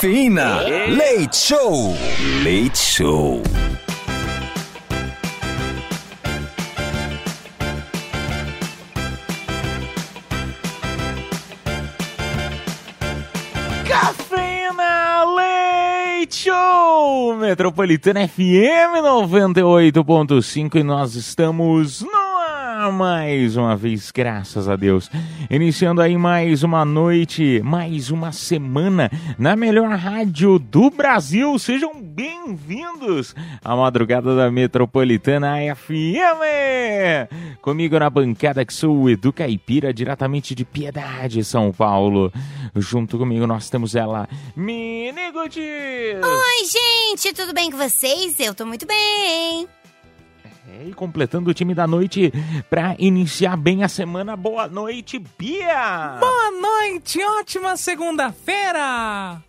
Cafeína. Leite Show. Leite Show. Cafeína Leite Show! Metropolitana FM 98.5 e nós estamos no mais uma vez, graças a Deus. Iniciando aí mais uma noite, mais uma semana na melhor rádio do Brasil. Sejam bem-vindos à madrugada da Metropolitana FM! Comigo na bancada que sou o Edu Caipira, diretamente de Piedade, São Paulo. Junto comigo nós temos ela, Mini Gutiérrez. Oi, gente, tudo bem com vocês? Eu tô muito bem. É, e completando o time da noite pra iniciar bem a semana. Boa noite, Bia! Boa noite, ótima segunda-feira!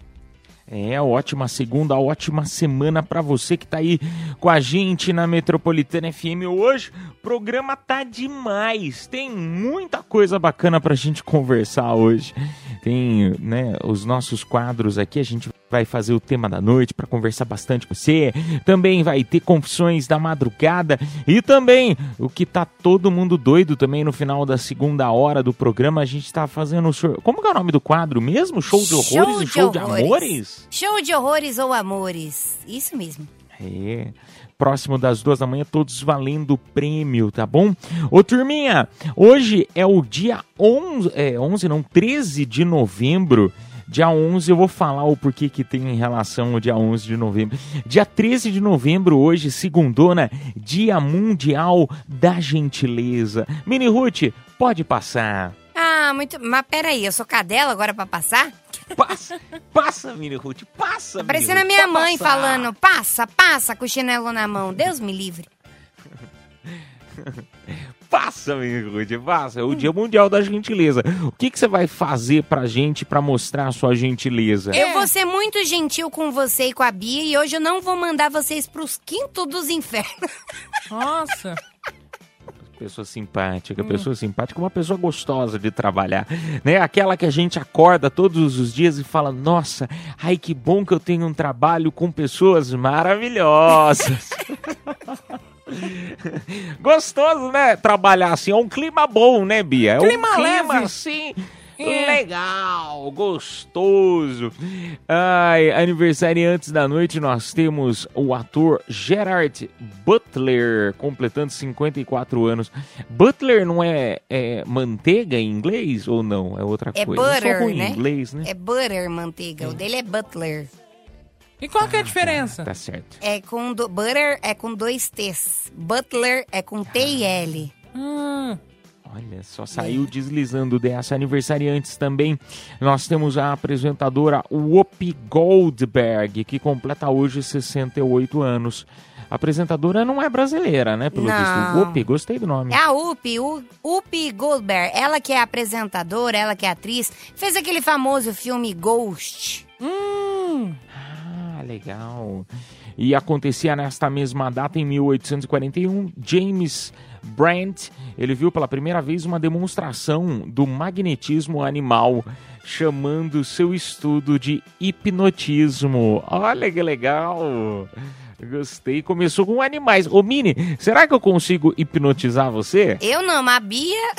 É, ótima segunda, ótima semana pra você que tá aí com a gente na Metropolitana FM hoje. O programa tá demais, tem muita coisa bacana pra gente conversar hoje. Tem, né, os nossos quadros aqui, a gente vai fazer o tema da noite para conversar bastante com você. Também vai ter confissões da madrugada e também o que tá todo mundo doido também no final da segunda hora do programa, a gente tá fazendo o show. Como que é o nome do quadro mesmo? Show de horrores Show e de show de horrores. amores? Show de horrores ou amores. Isso mesmo. É. Próximo das duas da manhã, todos valendo prêmio, tá bom? Ô, turminha, hoje é o dia 11, é, 11 não, 13 de novembro. Dia 11 eu vou falar o porquê que tem em relação ao dia 11 de novembro. Dia 13 de novembro hoje, segundona, Dia Mundial da Gentileza. Mini Ruth, pode passar. Ah, muito. Mas peraí, eu sou cadela agora pra passar? Passa, passa, Mini Ruth, passa. Mini Parecendo a minha mãe passar. falando: passa, passa com o chinelo na mão. Deus me livre. Passa, Mini Ruth, passa. É o Dia Mundial da Gentileza. O que, que você vai fazer pra gente pra mostrar a sua gentileza? Eu vou ser muito gentil com você e com a Bia e hoje eu não vou mandar vocês pros quintos dos infernos. Nossa! Pessoa simpática, pessoa simpática, uma pessoa gostosa de trabalhar, né? Aquela que a gente acorda todos os dias e fala: Nossa, ai que bom que eu tenho um trabalho com pessoas maravilhosas. Gostoso, né? Trabalhar assim, é um clima bom, né, Bia? É Clima um clima leve. assim. É. Legal, gostoso. Ai, aniversariantes da noite, nós temos o ator Gerard Butler, completando 54 anos. Butler não é, é manteiga em inglês ou não? É outra É coisa. Eu sou butter, né? inglês, né? É butter, manteiga. O dele é butler. E qual que é a diferença? Tá certo. É com do... butter é com dois T's. Butler é com T e L. Hum, Olha, só saiu deslizando dessa. Aniversariantes também. Nós temos a apresentadora Whoopi Goldberg, que completa hoje 68 anos. A apresentadora não é brasileira, né? Pelo Não. visto. Whoopi, gostei do nome. É a U- Upi Goldberg. Ela que é apresentadora, ela que é atriz. Fez aquele famoso filme Ghost. hum. Ah, legal. E acontecia nesta mesma data, em 1841, James Brandt, ele viu pela primeira vez uma demonstração do magnetismo animal, chamando seu estudo de hipnotismo. Olha que legal! Gostei. Começou com animais. Ô, Mini, será que eu consigo hipnotizar você? Eu não, mas a Bia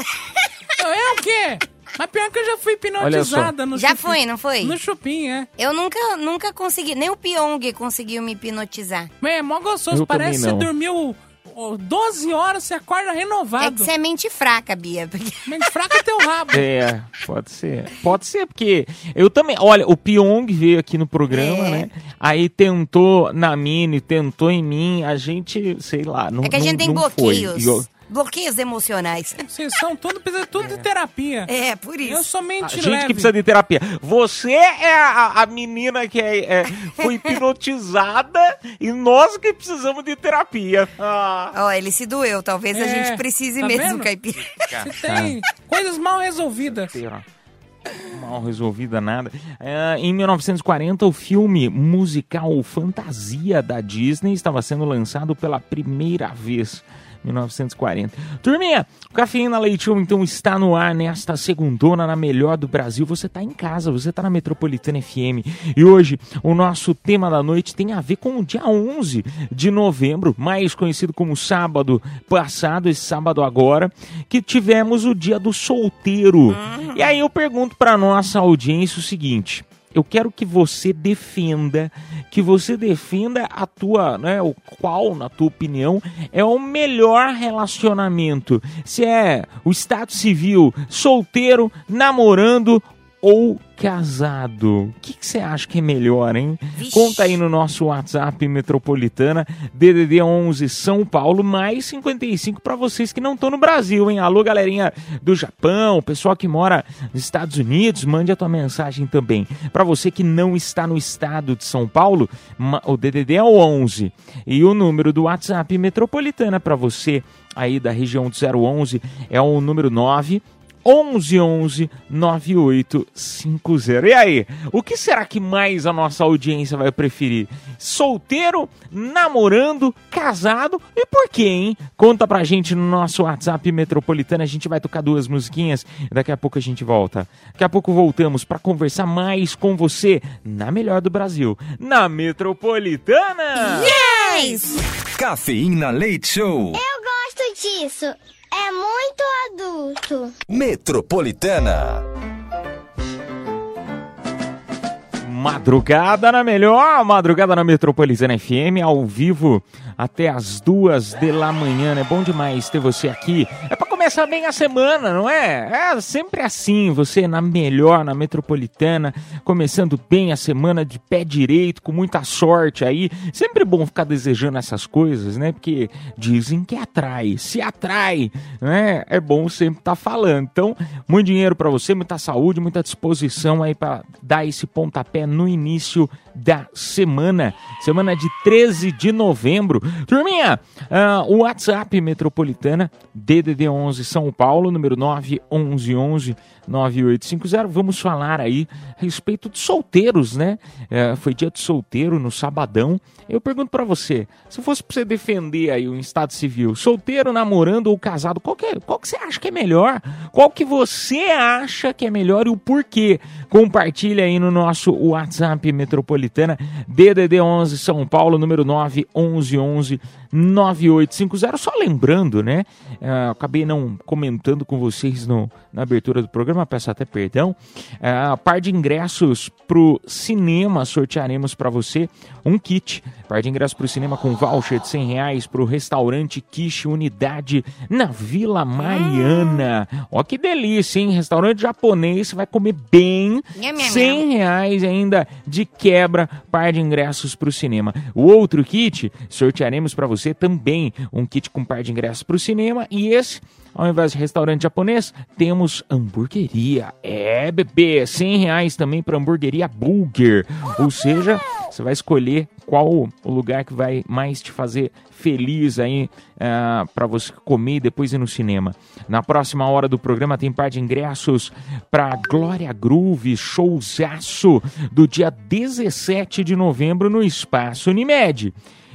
É o quê? Mas pior que eu já fui hipnotizada no já foi, não foi? No chupim, é. Eu nunca, nunca consegui, nem o Pyong conseguiu me hipnotizar. Mas é mó gostoso. Eu Parece que você dormiu ó, 12 horas, você acorda É que renovado. você é mente fraca, Bia. Porque... Mente fraca é teu rabo. É, pode ser. Pode ser, porque eu também. Olha, o Pyong veio aqui no programa, É. né? Aí tentou na Mini, tentou em mim. A gente, sei lá, não É que a não- gente tem não foi. bloqueios. Eu- Bloqueios emocionais. Vocês são tudo, precisa tudo de terapia. É, por Eu isso. somente A gente leve. que precisa de terapia. Você é a, a menina que é- é- foi hipnotizada e nós que precisamos de terapia. Ah. Ó, ele se doeu. Talvez a É, gente precise tá mesmo, vendo? caipira. Você tem coisas mal resolvidas. Mal resolvida nada. É, em 1940, o filme musical Fantasia da Disney estava sendo lançado pela primeira vez. 1940. Turminha, o Cafeína Leite Show então está no ar nesta segundona na melhor do Brasil. Você está em casa, você está na Metropolitana FM. E hoje o nosso tema da noite tem a ver com o dia 11 de novembro, mais conhecido como sábado passado, esse sábado agora, que tivemos o dia do solteiro. E aí eu pergunto para nossa audiência o seguinte: eu quero que você defenda, que você defenda a tua, né, o qual, na tua opinião, é o melhor relacionamento. Se é o estado civil, solteiro, namorando ou casado. O que você acha que é melhor, hein? Vixe. Conta aí no nosso WhatsApp Metropolitana, DDD 11 São Paulo, mais 55 para vocês que não estão no Brasil, hein? Alô, galerinha do Japão, pessoal que mora nos Estados Unidos, mande a tua mensagem também. Para você que não está no estado de São Paulo, o DDD é o 11 e o número do WhatsApp Metropolitana para você aí da região do 011 é o número 9 1111 9850. E aí, o que será que mais a nossa audiência vai preferir? Solteiro, namorando, casado e por quê, hein? Conta pra gente no nosso WhatsApp metropolitano. A gente vai tocar duas musiquinhas e daqui a pouco a gente volta. Daqui a pouco voltamos pra conversar mais com você na melhor do Brasil, na metropolitana. Yes! Cafeína Leite Show. Eu gosto disso. É muito adulto. Metropolitana. Madrugada na melhor, madrugada na Metropolitana FM, ao vivo até as duas da manhã, né? Bom demais ter você aqui. É pra começar bem a semana, não é? É sempre assim, você na melhor, na Metropolitana, começando bem a semana de pé direito, com muita sorte aí. Sempre bom ficar desejando essas coisas, né? Porque dizem que atrai. Se atrai, né? É bom sempre estar falando. Então, muito dinheiro pra você, muita saúde, muita disposição aí pra dar esse pontapé no início da semana. Semana de 13 de novembro. Turminha, ah, o WhatsApp Metropolitana, DDD 11 São Paulo, número 9111 9850. Vamos falar aí a respeito de solteiros, né? É, foi dia de solteiro no sabadão. Eu pergunto pra você, se fosse pra você defender aí o estado civil, solteiro, namorando ou casado, qual que, é, qual que você acha que é melhor? Qual que você acha que é melhor e o porquê? Compartilha aí no nosso WhatsApp Metropolitana, DDD 11 São Paulo, número 9111 9850. Só lembrando, né? é, acabei não comentando com vocês no, na abertura do programa, peço até perdão. É, a par de ingressos pro cinema, sortearemos para você um kit. Par de ingressos pro cinema com voucher de 100 reais pro restaurante Quiche Unidade na Vila Mariana. Ó que delícia, hein? Restaurante japonês, você vai comer bem. Nham, 100 reais ainda de quebra, par de ingressos para o cinema. O outro kit, sortearemos para você também um kit com par de ingressos para o cinema. E esse, ao invés de restaurante japonês, temos hamburgueria. É, bebê, 100 reais também para hamburgueria Burger. Ou seja, você vai escolher qual o lugar que vai mais te fazer feliz aí para você comer e depois ir no cinema. Na próxima hora do programa tem par de ingressos para Glória Groove, showzaço do dia 17 de novembro no Espaço Unimed.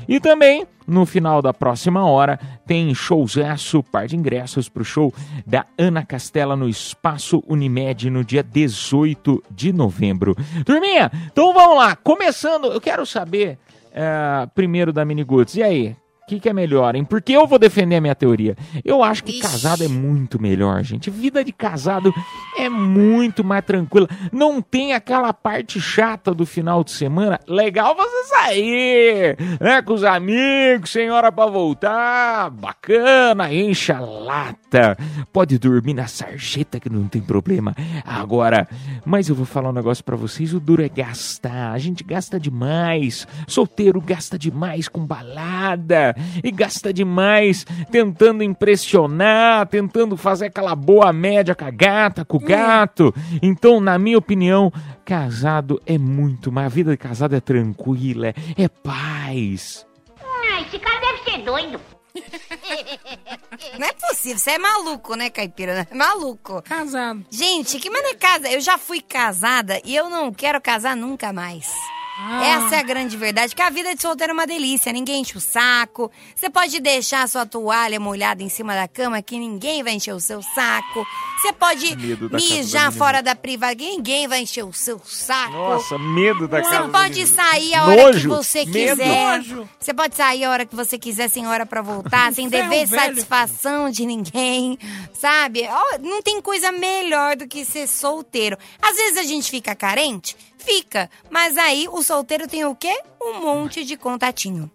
E também, no final da próxima hora, tem showzaço, par de ingressos para o show da Ana Castela no Espaço Unimed no dia 18 de novembro. Turminha, então vamos lá. Começando, eu quero saber eh, primeiro da Miniguts. E aí? O que, que é melhor, hein? Porque eu vou defender a minha teoria. Eu acho que Ixi. casado é muito melhor, gente. Vida de casado é muito mais tranquila. Não tem aquela parte chata do final de semana. Legal você sair, né? Com os amigos, sem hora pra voltar. Bacana, enche a lata. Pode dormir na sarjeta que não tem problema. Agora, mas eu vou falar um negócio pra vocês: o duro é gastar. A gente gasta demais. Solteiro gasta demais com balada. E gasta demais tentando impressionar, tentando fazer aquela boa média com a gata, com o gato. Então, na minha opinião, casado é muito mais. A vida de casado é tranquila, é, é paz. Ah, esse cara deve ser doido. Não é possível, você é maluco, né, caipira? É maluco. Casado. Gente, que maneira casa? Eu já fui casada e eu não quero casar nunca mais. Ah. Essa é a grande verdade, que a vida de solteiro é uma delícia, ninguém enche o saco. Você pode deixar a sua toalha molhada em cima da cama que ninguém vai encher o seu saco. Você pode mijar fora da privada, que ninguém vai encher o seu saco. Nossa, medo da Você casa. pode sair a hora Nojo, que você medo. quiser. Nojo. Você pode sair a hora que você quiser, sem hora pra voltar, sem dever velho. satisfação de ninguém, sabe? Não tem coisa melhor do que ser solteiro. Às vezes a gente fica carente, fica, mas aí o solteiro tem o quê? Um monte de contatinho.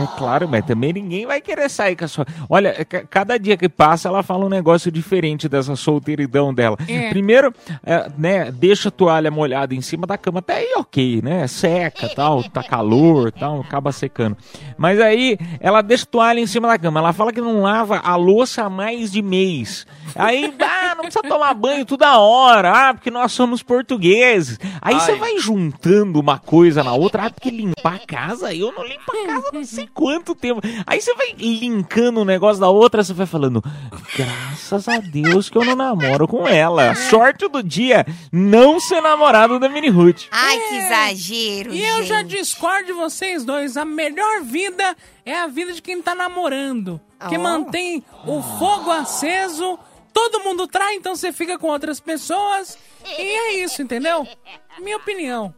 É claro, mas também ninguém vai querer sair com a sua. Olha, ca- cada dia que passa, ela fala um negócio diferente dessa solteiridão dela. É. Primeiro, é, né, deixa a toalha molhada em cima da cama, até aí ok, né? Seca tal, tá calor tal, acaba secando. Mas aí ela deixa a toalha em cima da cama. Ela fala que não lava a louça há mais de mês. Aí, ah, não precisa tomar banho toda hora, ah, porque nós somos portugueses. Aí você vai juntando uma coisa na outra, ah, porque limpar a casa, eu não limpo a casa não sei quanto tempo. Aí você vai linkando um negócio da outra, você vai falando, graças a Deus que eu não namoro com ela. Sorte do dia, não ser namorado da Mini Ruth. Ai, que exagero, E eu já discordo de vocês dois. A melhor vida é a vida de quem tá namorando. Que Oh. mantém o fogo aceso. Todo mundo trai, então você fica com outras pessoas. E é isso, entendeu? Minha opinião.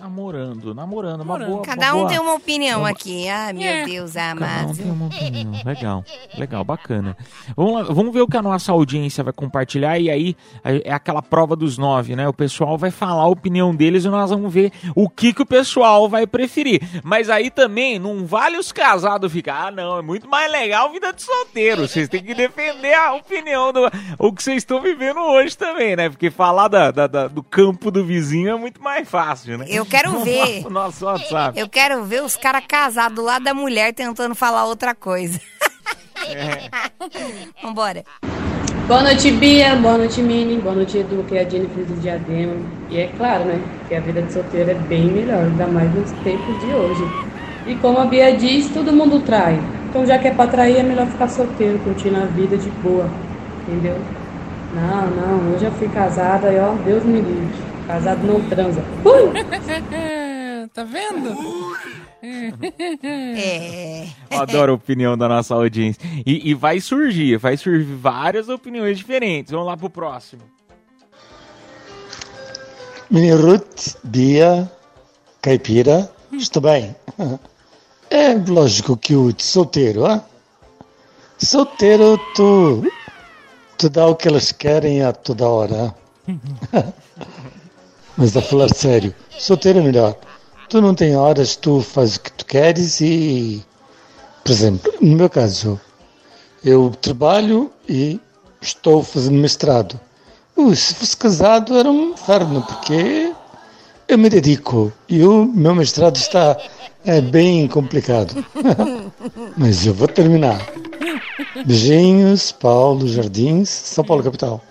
Namorando, namorando, uma Namorando. boa Cada uma um boa- tem uma opinião uma- aqui. Ah, meu É. Deus Cada um amado. tem uma opinião. Legal, legal, bacana. Vamos, lá, vamos ver o que a nossa audiência vai compartilhar e aí é aquela prova dos nove, né? O pessoal vai falar a opinião deles e nós vamos ver o que, que o pessoal vai preferir. Mas aí também não vale os casados ficar, ah, não, é muito mais legal a vida de solteiro. Vocês têm que defender a opinião do o que vocês estão vivendo hoje também, né? Porque falar da, da- da- do campo do vizinho é muito mais fácil, né? Eu quero ver. lá Nosso WhatsApp. Eu quero ver os caras casados do lado da mulher tentando falar outra coisa. Vambora. Boa noite, Bia. Boa noite, Mini. Boa noite, Edu, que é a Jennifer do Diadema. E é claro, né, que a vida de solteiro é bem melhor, ainda mais nos tempos de hoje. E como a Bia diz, todo mundo trai. Então, já que é pra trair, é melhor ficar solteiro, curtindo a vida de boa, entendeu? Não, não, hoje eu fui casada e ó, Deus me livre. Casado não transa. Uh! tá vendo? É. Adoro a opinião da nossa audiência. E, e vai surgir, vai surgir várias opiniões diferentes. Vamos lá pro próximo. Mini Ruth, Bia, Caipira, estou bem. É lógico que o solteiro, ah? Solteiro, tu, tu dá o que eles querem a toda hora. Mas a falar sério, solteiro é melhor. Tu não tem horas, tu fazes o que tu queres e, por exemplo, no meu caso, eu trabalho e estou fazendo mestrado. Uh, se fosse casado era um inferno, porque eu me dedico e o meu mestrado está é bem complicado. Mas eu vou terminar. Beijinhos, Paulo Jardins, São Paulo capital.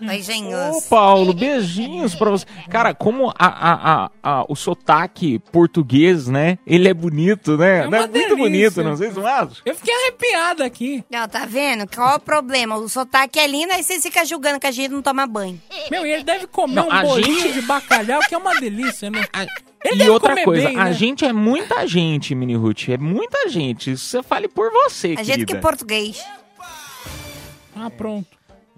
Beijinhos. Ô, Paulo, beijinhos pra você. Cara, como a, a, a, a- o sotaque português, né? Ele é bonito, né? É é muito bonito, não sei se não acha? Eu fiquei arrepiado aqui. Não, tá vendo? Qual é o problema? O sotaque é lindo, aí vocês ficam julgando que a gente não toma banho. Meu, e ele deve comer Não, um a bolinho gente- de bacalhau, que é uma delícia, né? Ele e outra coisa, bem, a né? gente é muita gente, Mini Ruth. É muita gente. Isso você fale por você, A gente que querida. é português. Ah, pronto.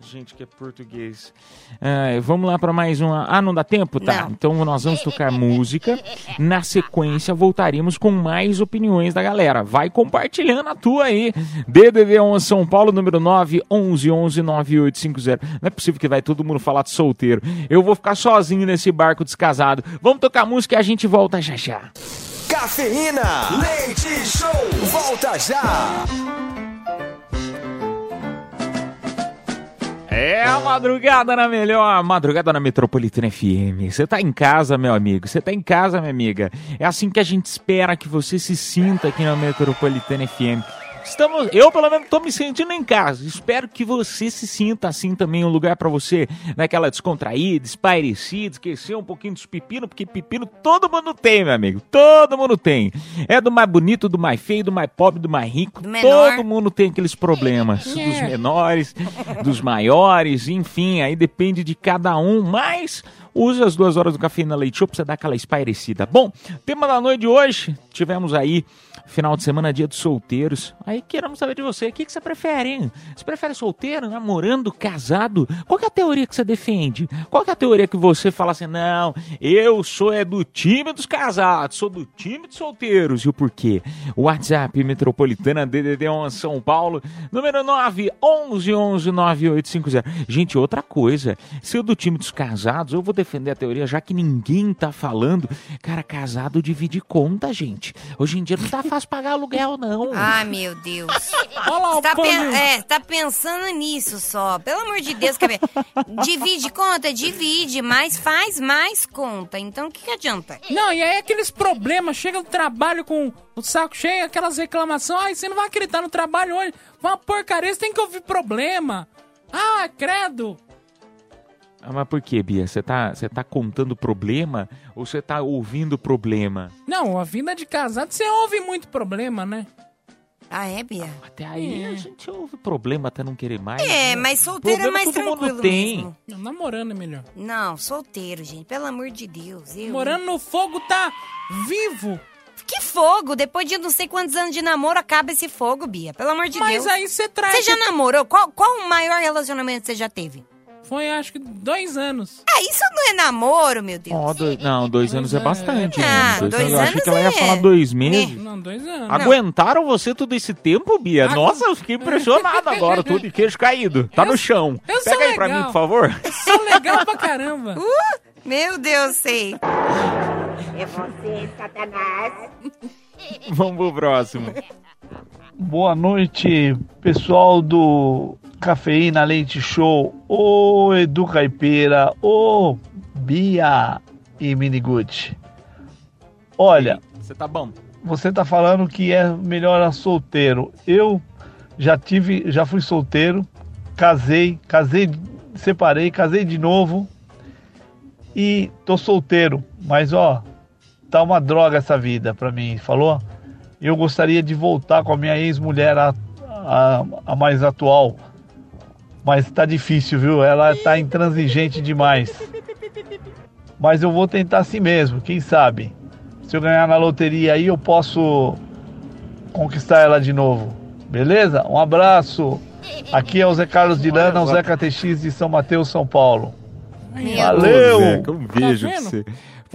Gente que é português. Ah, vamos lá para mais uma. Ah, não dá tempo? Tá. Não. Então nós vamos tocar música. Na sequência, voltaremos com mais opiniões da galera. Vai compartilhando a tua aí. DDD 11 São Paulo, número 9 11 11 9850. Não é possível que vai todo mundo falar de solteiro. Eu vou ficar sozinho nesse barco descasado. Vamos tocar música e a gente volta já já. Cafeína. Leite Show. Volta já. É a madrugada na melhor, madrugada na Metropolitana FM. Você tá em casa, meu amigo. Você tá em casa, minha amiga. É assim que a gente espera que você se sinta aqui na Metropolitana FM. Estamos, eu pelo menos tô me sentindo em casa. Espero que você se sinta assim também, um lugar pra você, naquela descontraída, espairecida, esquecer um pouquinho dos pepinos, porque pepino todo mundo tem, meu amigo. Todo mundo tem. É do mais bonito, do mais feio, do mais pobre, do mais rico. Do. Todo mundo tem aqueles problemas. Dos É. menores, dos maiores, enfim, aí depende de cada um, mas usa as duas horas do café na Leite Show pra você dar aquela espairecida. Bom, tema da noite de hoje, tivemos aí final de semana, dia dos solteiros. Aí queremos saber de você, o que, que você prefere, hein? Você prefere solteiro, namorando, casado? Qual é a teoria que você defende? Qual é a teoria que você fala assim, não, eu sou é do time dos casados, sou do time dos solteiros, e o porquê? WhatsApp Metropolitana DDD 11 São Paulo, número 9 11 11 9850. Gente, outra coisa, se eu do time dos casados, eu vou defender a teoria, já que ninguém tá falando, cara, casado divide conta, gente. Hoje em dia não tá fácil pagar aluguel, não. Ai, meu Deus. Olha lá o Tá, pen- é, tá pensando nisso só. Pelo amor de Deus, quer ver? Divide conta, divide, mas faz mais conta. Então o que, que adianta? Não, e aí aqueles problemas, chega do trabalho com o saco cheio, aquelas reclamações, ai, você não vai acreditar no trabalho hoje, uma porcaria, você tem que ouvir problema. Ah, credo. Ah, mas por que, Bia? Você tá, você tá contando problema ou você tá ouvindo problema? Não, a vida de casado, você ouve muito problema, né? Ah, é, Bia? Até aí a gente ouve problema até não querer mais. É, né? mas solteiro é Problema mais todo mundo tranquilo tem. mesmo. Não, namorando é melhor. Não, solteiro, gente. Pelo amor de Deus. Eu... Morando no fogo tá vivo. Que fogo? Depois de não sei quantos anos de namoro, acaba esse fogo, Bia. Pelo amor de Mas Deus. aí você traz. Você já namorou? Qual, qual o maior relacionamento que você já teve? Foi acho que dois anos. Ah, isso não é namoro, meu Deus. Ó, dois- não, dois anos é bastante. Ah, né? dois Eu achei anos que ela ia é- falar dois meses. Não, dois anos. Aguentaram você todo esse tempo, Bia? Nossa, eu fiquei impressionado agora, tô de queijo caído. Tá no chão. eu sou Pega aí pra legal. mim, por favor. São legal pra caramba. Uh, meu Deus, sei. É você, Satanás. Vamos pro próximo. Boa noite, pessoal do Cafeína Leite Show. Ô Edu Caipira, ô Bia e Miniguti. Olha, Você tá bom? você tá falando que é melhor a solteiro. Eu já tive, já fui solteiro, casei, casei, separei, casei de novo e tô solteiro. Mas ó, tá uma droga essa vida pra mim, falou? Eu gostaria de voltar com a minha ex-mulher, a, a, a mais atual. Mas tá difícil, viu? Ela tá intransigente demais. Mas eu vou tentar assim mesmo, quem sabe? Se eu ganhar na loteria aí, eu posso conquistar ela de novo. Beleza? Um abraço. Aqui é o Zé Carlos de Lana, o Zé KTX de São Mateus, São Paulo. Valeu! Ô, Zeca, um beijo Tá pra você.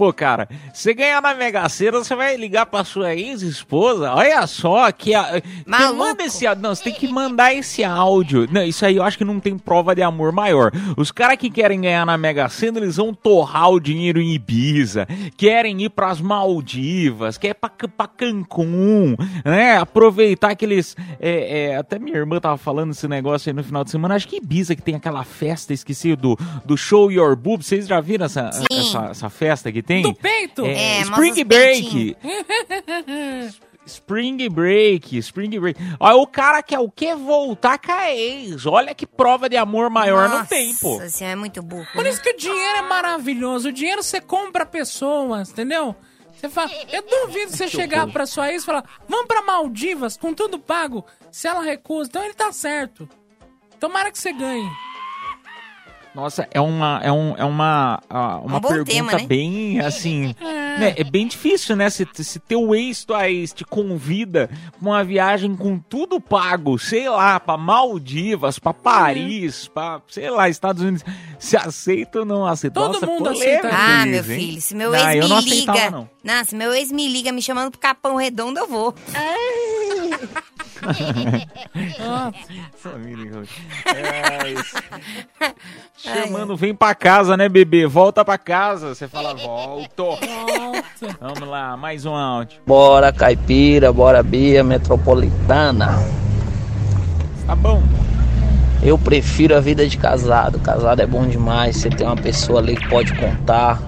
Pô, cara, você ganhar na Mega Sena, você vai ligar pra sua ex-esposa. Olha só que. A, Maluco. Manda esse áudio. Não, você tem que mandar esse áudio. Não, isso aí eu acho que não tem prova de amor maior. Os caras que querem ganhar na Mega Sena, eles vão torrar o dinheiro em Ibiza, querem ir pras Maldivas, quer ir pra, pra Cancún, né? Aproveitar aqueles. é, é, até minha irmã tava falando esse negócio aí no final de semana. Acho que Ibiza que tem aquela festa, esqueci, do, do Show Your Boob. Vocês já viram essa, essa, essa festa que tem? Do peito? É, É, Spring Break. Spring Break, Spring Break. Olha, o cara quer o quê? Voltar com a ex. Olha que prova de amor maior não tem, pô. Nossa senhora, é muito burro. Por isso que o dinheiro é maravilhoso. O dinheiro você compra pessoas, entendeu? Você fala, eu duvido você chegar pra sua ex e falar, vamos pra Maldivas com tudo pago. Se ela recusa, então ele tá certo. Tomara que você ganhe. Nossa, é uma, é um, é uma, ah, uma Um bom pergunta tema, né? bem assim. É. né, é bem difícil, né? Se, se teu ex, tua ex te convida pra uma viagem com tudo pago, sei lá, pra Maldivas, pra Paris, pra, sei lá, Estados Unidos, se aceita ou não aceita? Todo Nossa, mundo aceita. Ah, meu hein? filho, se meu Não, ex eu me não liga. aceitava, não. Não, se meu ex me liga me chamando pro Capão Redondo, eu vou. Família, é isso. Chamando, vem pra casa, né, bebê? Volta pra casa. Você fala, volto. Vamos lá, mais um áudio. Bora caipira, bora Bia Metropolitana. Tá bom. Eu prefiro a vida de casado. Casado é bom demais. Você tem uma pessoa ali que pode contar,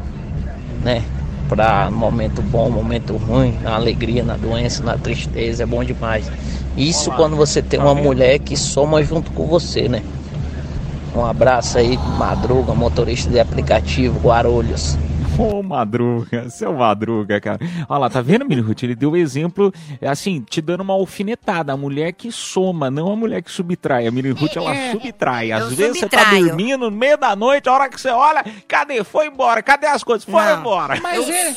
né? Pra momento bom, momento ruim, na alegria, na doença, na tristeza, é bom demais. Isso Olá. quando você tem uma mulher que soma junto com você, né? Um abraço aí, Madruga, motorista de aplicativo, Guarulhos. Ô, Madruga, seu Madruga, cara. Olha lá, tá vendo, Mini Ruth? Ele deu o exemplo, é assim, te dando uma alfinetada. A mulher que soma, não a mulher que subtrai. A Mini Ruth, ela É. subtrai. Às vezes você tá subtraio. dormindo no meio da noite, a hora que você olha, cadê? Foi embora. Cadê as coisas? Foi Não. embora. Mas ele,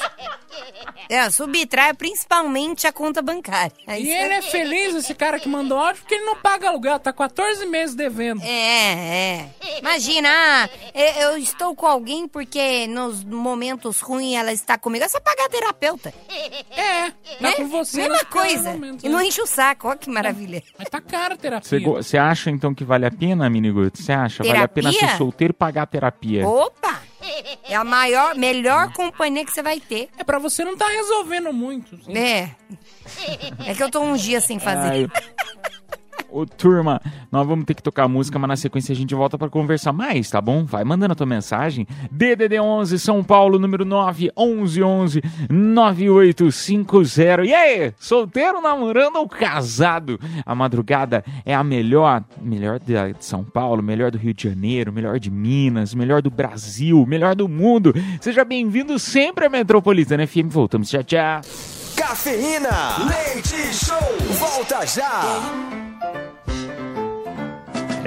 É, subtrai principalmente a conta bancária. Aí e ele é feliz, esse cara que mandou áudio, porque ele não paga aluguel, tá 14 meses devendo. É, é. Imagina, ah, eu eu estou com alguém porque nos momentos ruins ela está comigo. É só pagar a terapeuta. É, tá né? com você. Mesma coisa. momentos, e não né? enche o saco, ó que maravilha. Mas tá caro a terapia. Você acha, então, que vale a pena, Mini Ruth? Você acha? Vale a pena Terapia? ser solteiro e pagar a terapia? Opa! É a maior, melhor companhia que você vai ter. É pra você não tá resolvendo muito. assim. É. É que eu tô uns dias sem fazer. Ai, Ô, turma, nós vamos ter que tocar música, mas na sequência a gente volta pra conversar mais, tá bom? Vai mandando a tua mensagem. DDD 11 São Paulo, número 9 11 11 9850. E aí, solteiro, namorando ou casado? A madrugada é a melhor, melhor de de São Paulo, melhor do Rio de Janeiro, melhor de Minas, melhor do Brasil, melhor do mundo. Seja bem-vindo sempre à Metropolitana FM. Voltamos, tchau, tchau. Cafeína, leite show, volta já.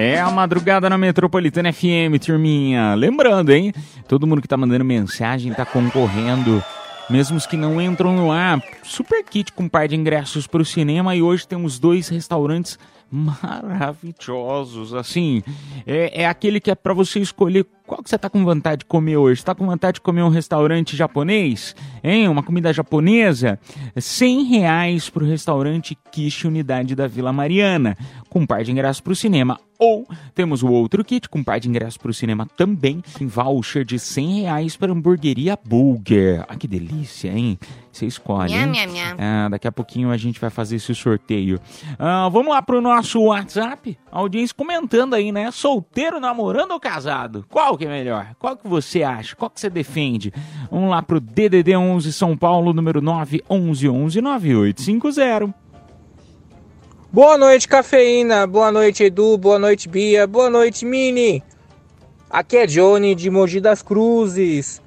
É a madrugada na Metropolitana FM, turminha. Lembrando, hein? Todo mundo que tá mandando mensagem tá concorrendo. Mesmo os que não entram no ar. Super kit com um par de ingressos pro cinema. E hoje temos dois restaurantes maravilhosos. Assim, é, é aquele que é pra você escolher qual que você tá com vontade de comer hoje. Tá com vontade de comer um restaurante japonês? Hein? Uma comida japonesa? 100 reais pro restaurante Quiche Unidade da Vila Mariana. Com um par de ingressos pro cinema. Ou temos o outro kit com par de ingressos pro cinema também. Em voucher de 100 reais para hamburgueria Burger. Ah, que delícia, hein? Você escolhe, hein? Nham, nham, nham. Ah, daqui a pouquinho a gente vai fazer esse sorteio. Ah, vamos lá pro nosso WhatsApp. A audiência comentando aí, né? Solteiro, namorando ou casado? Qual que é melhor? Qual que você acha? Qual que você defende? Vamos lá pro DDD 11 São Paulo, número 9 11 11 9850. Boa noite, cafeína. Boa noite, Edu. Boa noite, Bia. Boa noite, Mini. Aqui é Johnny de Mogi das Cruzes.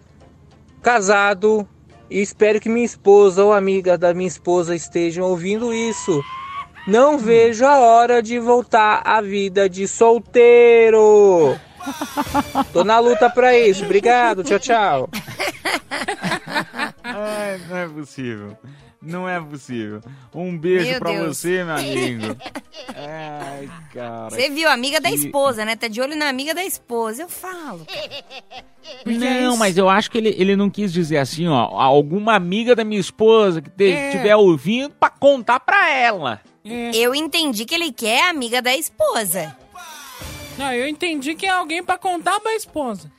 Casado e espero que minha esposa ou amiga da minha esposa estejam ouvindo isso. Não vejo a hora de voltar à vida de solteiro. Tô na luta pra isso. Obrigado. Tchau, tchau. Ai, não é possível. Não é possível. Um beijo Meu pra Deus. você, meu amigo. Ai, cara. Você viu, amiga da que- esposa, né? Tá de olho na amiga da esposa. Eu falo. Não, mas eu acho que ele, ele não quis dizer assim, ó. Alguma amiga da minha esposa que te- É. tiver ouvindo pra contar pra ela. É. Eu entendi que ele quer a amiga da esposa. Não, eu entendi que é alguém pra contar pra esposa.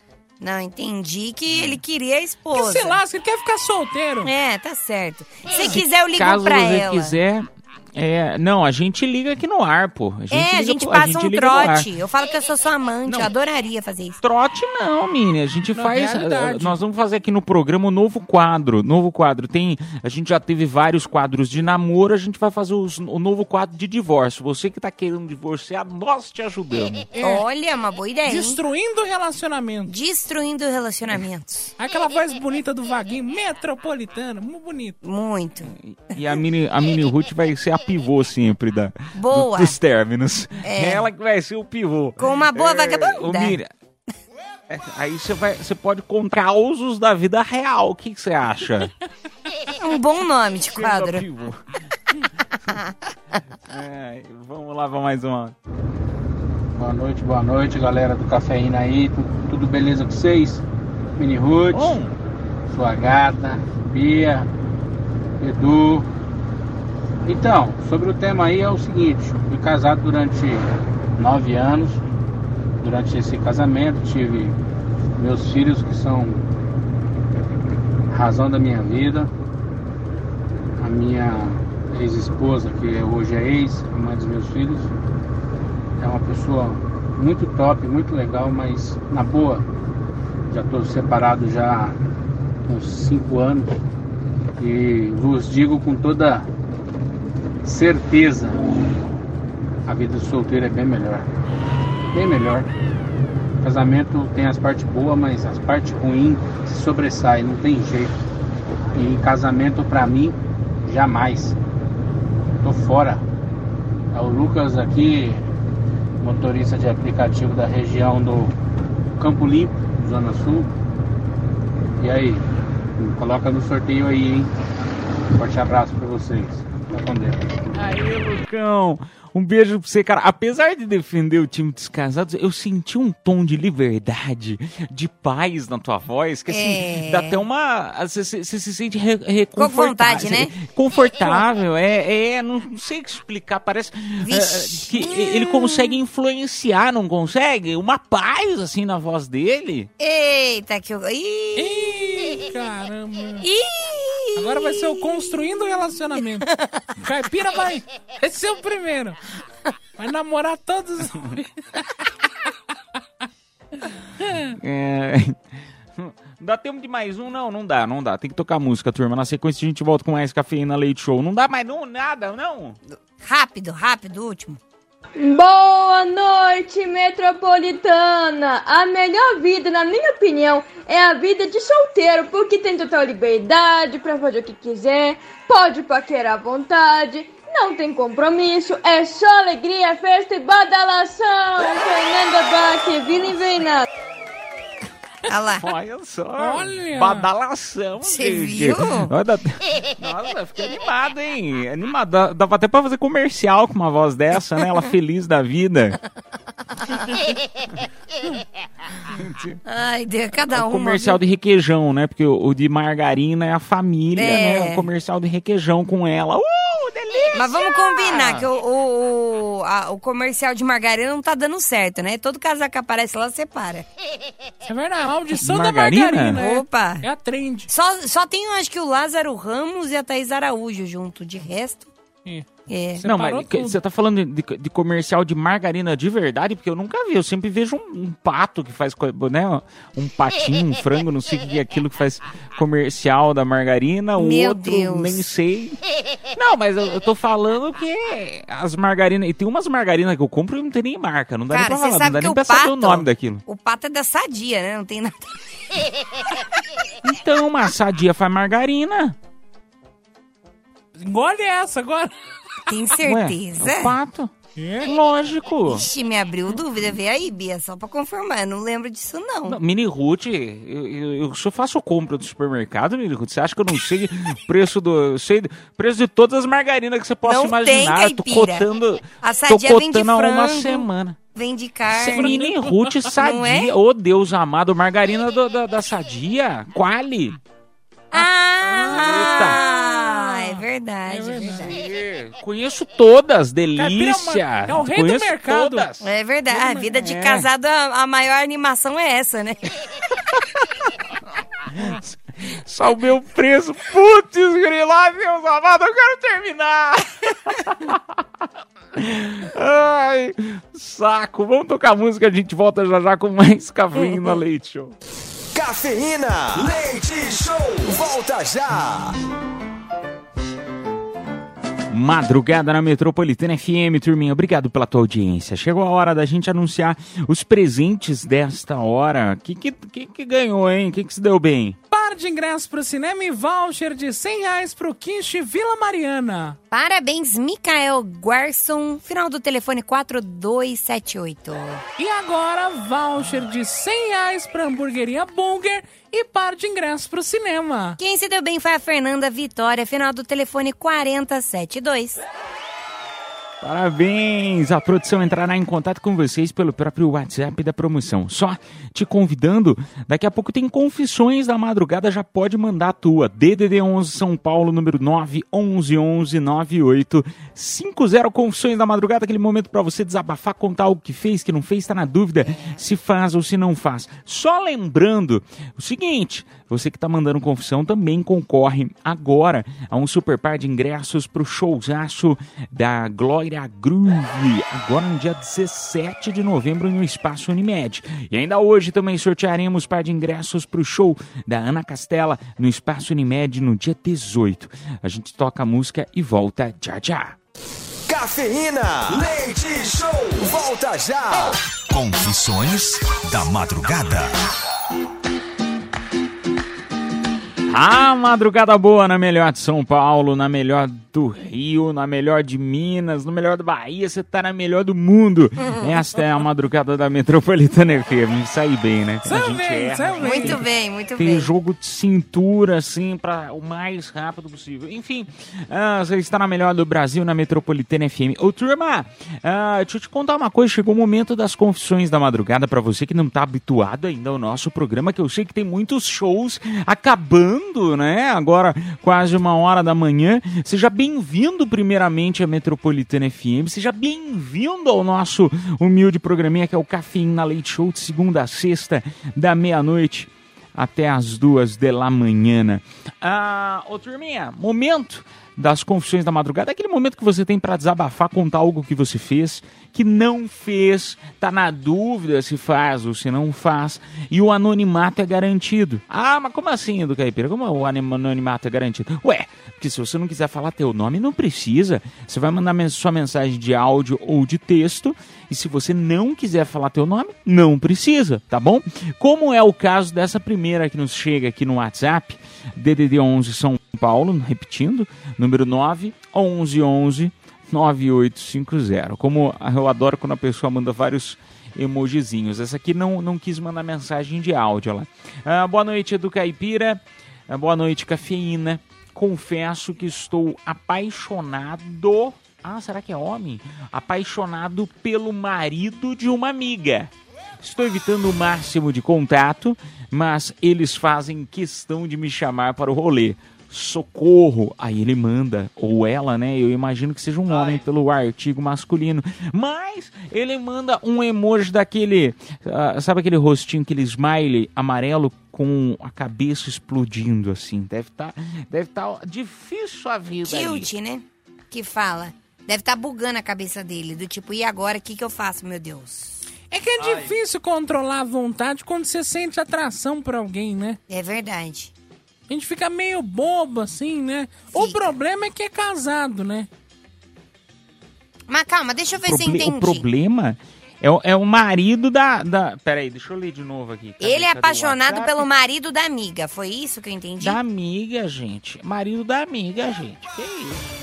Não, entendi que ele queria a Que esposa. sei lá, se ele quer ficar solteiro. É, tá certo. Se quiser, eu ligo Caso pra você ela. quiser. É, não, a gente liga aqui no ar, pô. A gente é, a gente pro- passa gente um trote. Eu falo que eu sou sua amante. Não. Eu adoraria fazer isso. Trote não, Mini. A gente Na faz. realidade. eh, Nós vamos fazer aqui no programa um novo quadro. Novo quadro. Tem. A gente já teve vários quadros de namoro. A gente vai fazer os- o novo quadro de divórcio. Você que tá querendo divorciar, nós te ajudamos. É. Olha, uma boa ideia. Destruindo o relacionamento. Destruindo relacionamentos. Aquela voz bonita do Vaguinho, metropolitana, muito bonito. Muito. E a Mini, a Mini Ruth vai ser a pivô sempre da, Boa. do- dos términos. É. Ela que vai ser o pivô. Com uma boa É, vagabunda. Mini, É, Aí você vai, você pode contar causos da vida real. O que você acha? É um bom nome de quadro. Pivô. É, vamos lá para mais uma. Boa noite, boa noite, galera do Cafeína aí. Tu- Tudo beleza com vocês? Mini Ruth, sua gata, Bia, Edu. Então, sobre o tema aí é o seguinte, fui casado durante nove anos. Durante esse casamento tive meus filhos que são razão da minha vida. A minha ex-esposa, que hoje é ex, mãe dos meus filhos, é uma pessoa muito top, muito legal, mas na boa, já estou separado já há uns 5 anos e vos digo com toda certeza, a vida de solteiro é bem melhor. Bem melhor. Casamento tem as partes boas, mas as partes ruins se sobressaem, não tem jeito. E casamento pra mim, jamais. Tô fora. É o Lucas aqui, motorista de aplicativo da região do Campo Limpo, Zona Sul. E aí, coloca no sorteio aí, hein? Forte abraço pra vocês. Tá com. Aí, Lucão. Um beijo pra você, cara. Apesar de defender o time dos casados, eu senti um tom de liberdade, de paz na tua voz, que assim, É. dá até uma. Você você- você se sente re, reconfortável. vontade, né? Confortável, é, é, não sei explicar, parece é, que ele consegue influenciar, não consegue? Uma paz, assim, na voz dele. Eita, que eu. Ih! Ih, caramba. Ih! Agora vai ser o construindo relacionamento. Caipira vai, vai ser o primeiro. Vai namorar todos os. É... Dá tempo de mais um? Não, não dá, não dá. Tem que tocar música, turma. Na sequência a gente volta com mais cafeína leite show. Não dá mais não, nada, não. Rápido, rápido, último. Boa noite, metropolitana! A melhor vida, na minha opinião, é a vida de solteiro, porque tem total liberdade pra fazer o que quiser, pode paquerar à vontade, não tem compromisso, é só alegria, festa e badalação! Fernanda Bach, Vila Invernada. Olha lá. Olha só. Olha. Badalação, Você viu? Olha, Nossa, fiquei animado, hein? Animado. Dá- Dava até pra fazer comercial com uma voz dessa, né? Ela feliz da vida. Ai, deu cada o um. comercial de requeijão, né? Porque o, o de margarina é a família, É. né? O comercial de requeijão com ela. Uh, delícia! Mas vamos combinar que o, o, o, a- o comercial de margarina não tá dando certo, né? Todo casal que aparece lá separa. É verdade, a maldição Margarina? da margarina. é- Opa! É a trend. Só, só tem, acho que o Lázaro Ramos e a Thaís Araújo junto. De resto, É. é. Não, mas tudo. você tá falando de, de comercial de margarina de verdade? Porque eu nunca vi. Eu sempre vejo um, um pato que faz, né? Um patinho, um frango, não sei o que é aquilo que faz comercial da margarina. O Meu outro, Deus. nem sei. Não, mas eu, eu tô falando que as margarinas. E tem umas margarinas que eu compro e não tem nem marca. Não dá Cara, nem pra falar, não dá nem pra saber pato, o nome daquilo. o pato é da sadia, né? Não tem nada. Então, uma sadia faz margarina. Engole essa agora. Tem Ué, certeza? é o pato. É. Lógico. Ixi, me abriu dúvida. Vê aí, Bia, só pra confirmar. Eu não lembro disso, não. Não, Mini Root, eu, eu, eu só faço compra do supermercado, Mini Root. Você acha que eu não sei preço do. eu sei preço de todas as margarinas que você possa Não imaginar. tem, eu tô cotando. A tô sadia vem de cotando há uma semana. Vem de Cê- carne. Mini Root Não sadia. é? Ô, Deus amado, margarina do- da, da sadia. Quali. Ah, é verdade, é verdade. Conheço todas, delícia. Caipira é o rei do Conheço mercado. Todas. É verdade. A vida de É. casado, a, a maior animação é essa, né? Só o meu preço. Putz, grila, Deus amado, eu quero terminar. Ai, saco. Vamos tocar música, a gente volta já já com mais cafeína leite show. Cafeína, leite show, volta já. Madrugada na Metropolitana FM, turminha, obrigado pela tua audiência. Chegou a hora da gente anunciar os presentes desta hora. Que que, que, que ganhou, hein? Que que se deu bem? Par de ingressos pro cinema e voucher de 100 reais pro Quiche Vila Mariana. Parabéns, Mikael Guarson, final do telefone 4278. E agora, voucher de 100 reais pra hamburgueria Burger e par de ingressos pro cinema. Quem se deu bem foi a Fernanda Vitória, final do telefone 4072. Parabéns! A produção entrará em contato com vocês pelo próprio WhatsApp da promoção. Só te convidando, daqui a pouco tem confissões da madrugada, já pode mandar a tua. DDD 11 São Paulo, número 9 11 11 98 50 confissões da madrugada, aquele momento para você desabafar, contar o que fez, que não fez, tá na dúvida se faz ou se não faz. Só lembrando o seguinte, você que tá mandando confissão também concorre agora a um super par de ingressos pro showzaço da Glória Groove, agora no dia 17 de novembro no Espaço Unimed. E ainda hoje também sortearemos par de ingressos pro show da Ana Castela no Espaço Unimed no dia 18. A gente toca a música e volta já já. Cafeína, leite show, volta já. Confissões da madrugada. A madrugada boa na melhor de São Paulo, na melhor do Rio, na melhor de Minas, no melhor da Bahia, você tá na melhor do mundo. Esta é a madrugada da Metropolitana FM. Sai bem, né? Saiu bem, saiu bem. Muito bem, muito Tem bem. jogo de cintura, assim, para o mais rápido possível. Enfim, ah, você está na melhor do Brasil, na Metropolitana FM. Ô, turma, ah, deixa eu te contar uma coisa. Chegou o momento das confissões da madrugada para você que não tá habituado ainda ao nosso programa, que eu sei que tem muitos shows acabando, né? Agora, quase uma hora da manhã. Seja bem-vindo, primeiramente, à Metropolitana FM. Seja bem-vindo ao nosso humilde programinha, que é o Cafeína Leite Show, de segunda a sexta, da meia-noite até as duas de la manhã. Ah, ô turminha, momento das confissões da madrugada, é aquele momento que você tem para desabafar, contar algo que você fez, que não fez, tá na dúvida se faz ou se não faz, e o anonimato é garantido. Ah, mas como assim, do Caipira? Como o anonimato é garantido? Ué, porque se você não quiser falar teu nome, não precisa. Você vai mandar sua mensagem de áudio ou de texto, e se você não quiser falar teu nome, não precisa, tá bom? Como é o caso dessa primeira que nos chega aqui no WhatsApp, DDD 11 São Paulo, repetindo, número 9 11 11 9850. Como eu adoro quando a pessoa manda vários emojizinhos. Essa aqui não, não quis mandar mensagem de áudio lá. Ah, boa noite, Edu Caipira. Ah, boa noite, Cafeína. Confesso que estou apaixonado. Ah, será que é homem? Apaixonado pelo marido de uma amiga. Estou evitando o máximo de contato, mas eles fazem questão de me chamar para o rolê. Socorro! Aí ele manda, ou ela, né? Eu imagino que seja um homem pelo artigo masculino. Mas ele manda um emoji daquele. ah, sabe aquele rostinho, aquele smile amarelo com a cabeça explodindo assim? Deve estar deve tá difícil a vida. ali. Tilt, né? Que fala. Deve estar bugando a cabeça dele, do tipo, e agora, o que, que eu faço, meu Deus? É que é difícil controlar a vontade quando você sente atração por alguém, né? É verdade. A gente fica meio bobo assim, né? O problema é que é casado, né? Mas calma, deixa eu ver se eu entendi. o problema é, o- é o marido da, da. Peraí, deixa eu ler de novo aqui. Cadê- Ele é apaixonado pelo marido da amiga, foi isso que eu entendi? Da amiga, gente. Marido da amiga, gente. Que isso?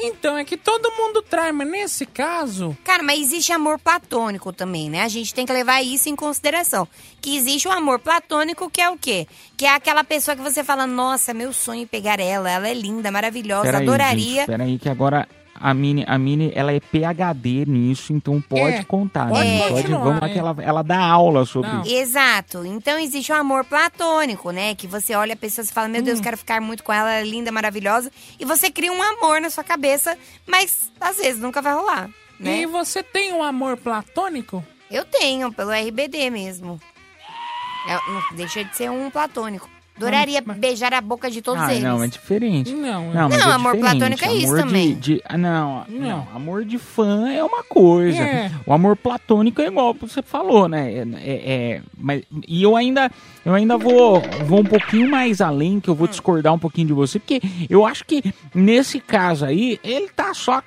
Então, é que todo mundo trai, mas nesse caso. Cara, mas existe amor platônico também, né? A gente tem que levar isso em consideração. Que existe o amor platônico, que é o quê? Que é aquela pessoa que você fala, nossa, meu sonho é pegar ela, ela é linda, maravilhosa, Peraí, adoraria. gente, peraí, que agora a Mini, a Mini, ela é PHD nisso, então pode É, contar, pode né? Pode, vamos lá é. que ela, ela dá aula sobre isso. Exato. Então existe o amor platônico, né? Que você olha a pessoa e fala, meu Hum. Deus, quero ficar muito com ela, ela é linda, maravilhosa. E você cria um amor na sua cabeça, mas às vezes nunca vai rolar, né? E você tem um amor platônico? Eu tenho, pelo RBD mesmo. É, não deixa de ser um platônico. Adoraria beijar a boca de todos ah, eles. não, é diferente. Não, não, mas Não, é amor diferente. platônico é isso Amor de- também. de- ah, não, não, amor de fã é uma coisa. É. O amor platônico é igual você falou, né? É, é- é- mas, e eu ainda, eu ainda vou, vou um pouquinho mais além, que eu vou discordar um pouquinho de você, porque eu acho que nesse caso aí, ele tá só.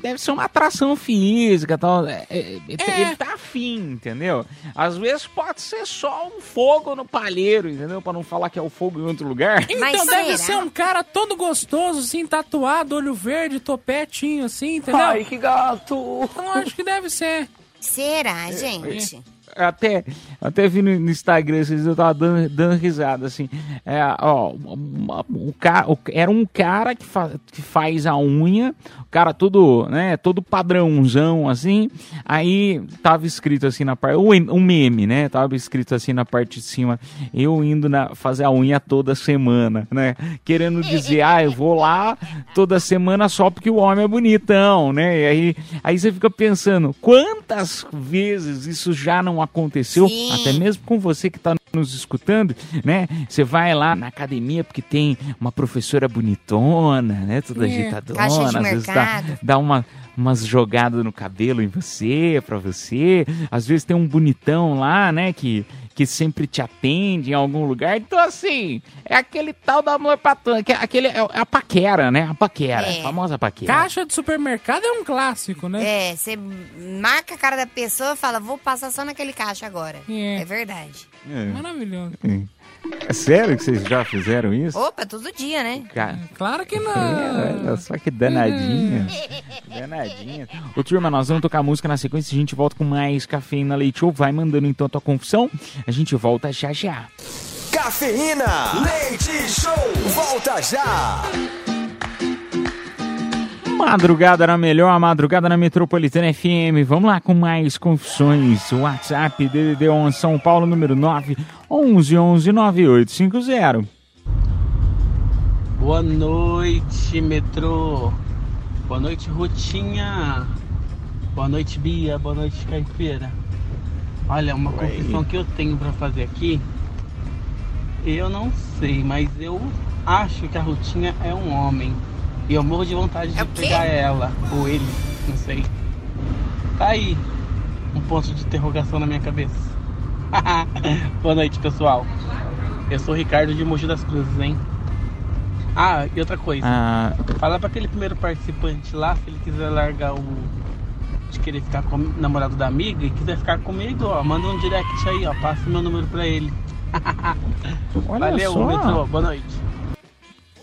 Deve ser uma atração física tal. é- é- Ele tá afim, entendeu? Às vezes pode ser só um fogo no palheiro, entendeu? Pra não falar que é o fogo em outro lugar? Então deve ser um cara todo gostoso, assim, tatuado, olho verde, topetinho, assim, entendeu? Ai, que gato! Então acho que deve ser. Será, gente? Até, até vi no, no Instagram, eu tava dando, dando risada, assim. É, ó, uma- o ca, o- era um cara que, fa- que faz a unha, o cara todo, né, todo padrãozão, assim. Aí tava escrito assim na parte, um meme, né, tava escrito assim na parte de cima, eu indo na, fazer a unha toda semana, né, querendo dizer, ah, eu vou lá toda semana só porque o homem é bonitão, né, e aí, aí você fica pensando, quantas vezes isso já não aconteceu, Sim. até mesmo com você que tá nos escutando, né, você vai lá na academia porque tem uma professora bonitona, né, toda É. ajeitadona, às vezes dá, dá uma umas jogadas no cabelo em você, pra você. Às vezes tem um bonitão lá, né, que, que sempre te atende em algum lugar. Então, assim, é aquele tal do amor platônico, que é aquele, é a paquera, né? A paquera, É. a famosa paquera. Caixa de supermercado é um clássico, né? É, você marca a cara da pessoa e fala, vou passar só naquele caixa agora. É, verdade. É. Maravilhoso. É sério que vocês já fizeram isso? Opa, todo dia, né? Ca- Claro que É, não. olha só que danadinha. danadinha. Ô, turma, nós vamos tocar música na sequência. A gente volta com mais cafeína leite show. Vai mandando então a tua confissão. A gente volta já já. Cafeína, leite show, volta já. Madrugada na melhor, madrugada na Metropolitana FM. Vamos lá com mais confissões. WhatsApp DDD 11 São Paulo, número 9 11 11 9850. Boa noite, metrô. Boa noite, Rutinha. Boa noite, Bia. Boa noite, Caipira. Olha, uma confissão que eu tenho pra fazer aqui. Eu não sei, mas eu acho que a Rutinha é um homem. E eu morro de vontade de pegar ela, ou ele, não sei. Tá aí, um ponto de interrogação na minha cabeça. Boa noite, pessoal. Eu sou o Ricardo de Mogi das Cruzes, hein? Ah, e outra coisa. Ah. Fala pra aquele primeiro participante lá, se ele quiser largar o. de querer ficar com o namorado da amiga e quiser ficar comigo, ó, manda um direct aí, ó. Passa o meu número pra ele. Olha Valeu, só. metrô. Boa noite.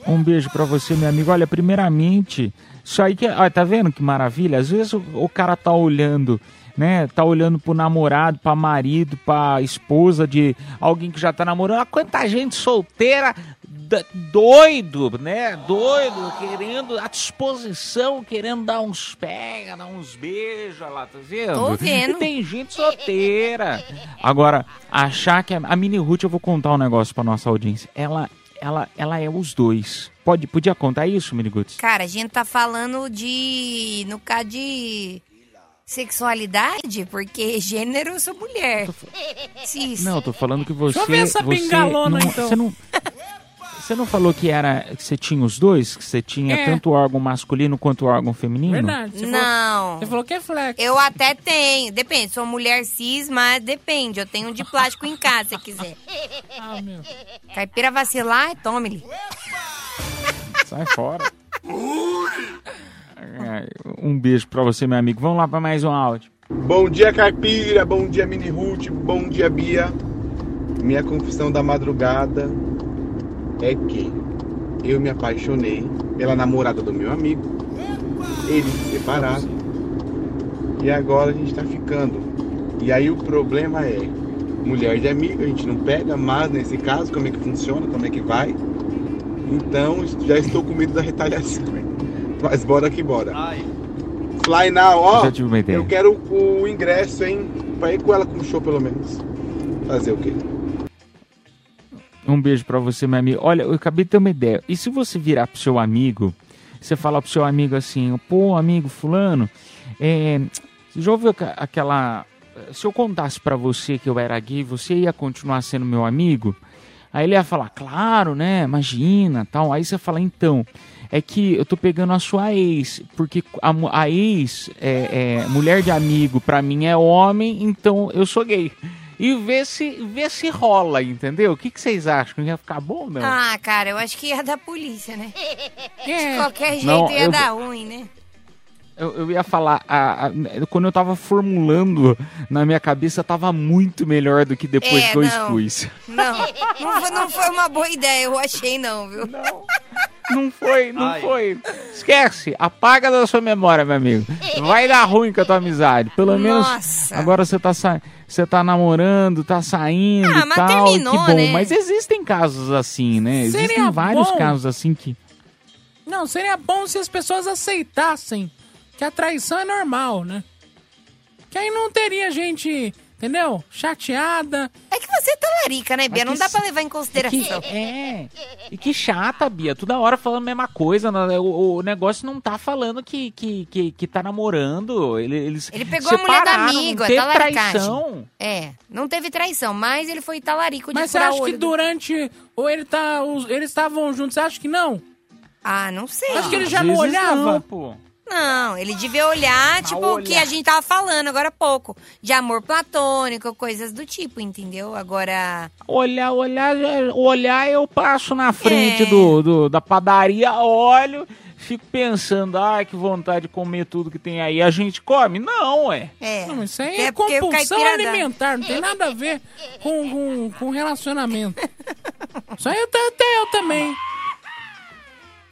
Um beijo pra você, meu amigo. Olha, primeiramente, isso aí que. Olha, tá vendo que maravilha? Às vezes o, o cara tá olhando, né? Tá olhando pro namorado, pra marido, pra esposa de alguém que já tá namorando. Olha quanta gente solteira, doido, né? Doido, querendo, à disposição, querendo dar uns pega, dar uns beijos, olha lá, tá vendo? Tô vendo. E tem gente solteira. Agora, achar que a, a Mini Ruth, eu vou contar um negócio pra nossa audiência. Ela, ela, ela é os dois. Pode, podia contar isso, Mini Guts? Cara, a gente tá falando de. No caso de. Sexualidade, porque gênero eu sou mulher. Cis. Não, eu tô falando que você. Deixa eu ver essa você bengalona, não, então. Você não, você não falou que era que você tinha os dois? Que você tinha É. tanto o órgão masculino quanto o órgão feminino? Verdade. Você Não. Falou, você falou que é flex. Eu até tenho. Depende, sou mulher cis, mas depende. Eu tenho um de plástico em casa, se quiser. Ah, meu. Caipira vacilar, tome-lhe. Sai fora. Um beijo pra você, meu amigo. Vamos lá pra mais um áudio. Bom dia, Caipira. Bom dia, Mini Ruth. Bom dia, Bia. Minha confissão da madrugada é que eu me apaixonei pela namorada do meu amigo. Eles se separaram. E agora a gente tá ficando. E aí o problema é mulher de amigo, a gente não pega, mas nesse caso, como é que funciona, como é que vai? Então já estou com medo da retaliação. Mas bora que bora. Fly now, ó. Já tive uma ideia. Eu quero o ingresso, hein? Pra ir com ela com show, pelo menos. Fazer o quê? Um beijo pra você, meu amigo. Olha, eu acabei de ter uma ideia. E se você virar pro seu amigo, você falar pro seu amigo assim, pô, amigo fulano, é, já ouviu aquela... Se eu contasse pra você que eu era gay, você ia continuar sendo meu amigo? Aí ele ia falar, claro, né? Imagina, tal. Aí você fala, então, é que eu tô pegando a sua ex, porque a, a ex, é, é, mulher de amigo, pra mim é homem, então eu sou gay. E vê se, vê se rola, entendeu? O que, que vocês acham? Ia ficar bom ou não? Ah, cara, eu acho que ia dar polícia, né? De qualquer jeito Não, ia eu dar ruim, né? Eu, eu ia falar, a- a- quando eu tava formulando na minha cabeça, tava muito melhor do que depois É, que eu não. expus. Não, não não foi uma boa ideia, eu achei não, viu? Não foi, não foi. Esquece, apaga da sua memória, meu amigo. Vai dar ruim com a tua amizade. Pelo menos Nossa. agora você tá, sa... você tá namorando, tá saindo Ah, e mas tal. terminou, que bom. né? Mas existem casos assim, né? Seria Existem vários bom. casos assim que. Não, seria bom se as pessoas aceitassem que a traição é normal, né? Que aí não teria gente, entendeu? Chateada. É que você é talarica, né, Bia? Mas Não que dá pra levar em consideração. É. E que chata, Bia. Toda hora falando a mesma coisa. né? O, o negócio não tá falando que, que, que, que tá namorando. Ele, eles Ele pegou a mulher do amigo, não é talaricagem. traição. É, não teve traição, mas ele foi talarico de Mas você acha que do- durante. Ou ele tá. os- eles estavam juntos, você acha que não? Ah, não sei. Acho que ele já não olhava. não, pô. Não, ele devia olhar, tipo, o que olhar. a gente tava falando agora há pouco. De amor platônico, coisas do tipo, entendeu? Agora. Olhar, olhar, olhar, eu passo na frente É. do, do- da padaria, olho, fico pensando, ai, que vontade de comer tudo que tem aí. A gente come? Não, é. É. Não, isso aí É é, compulsão alimentar, não tem nada a ver com, com, com relacionamento. Isso aí eu, até eu também.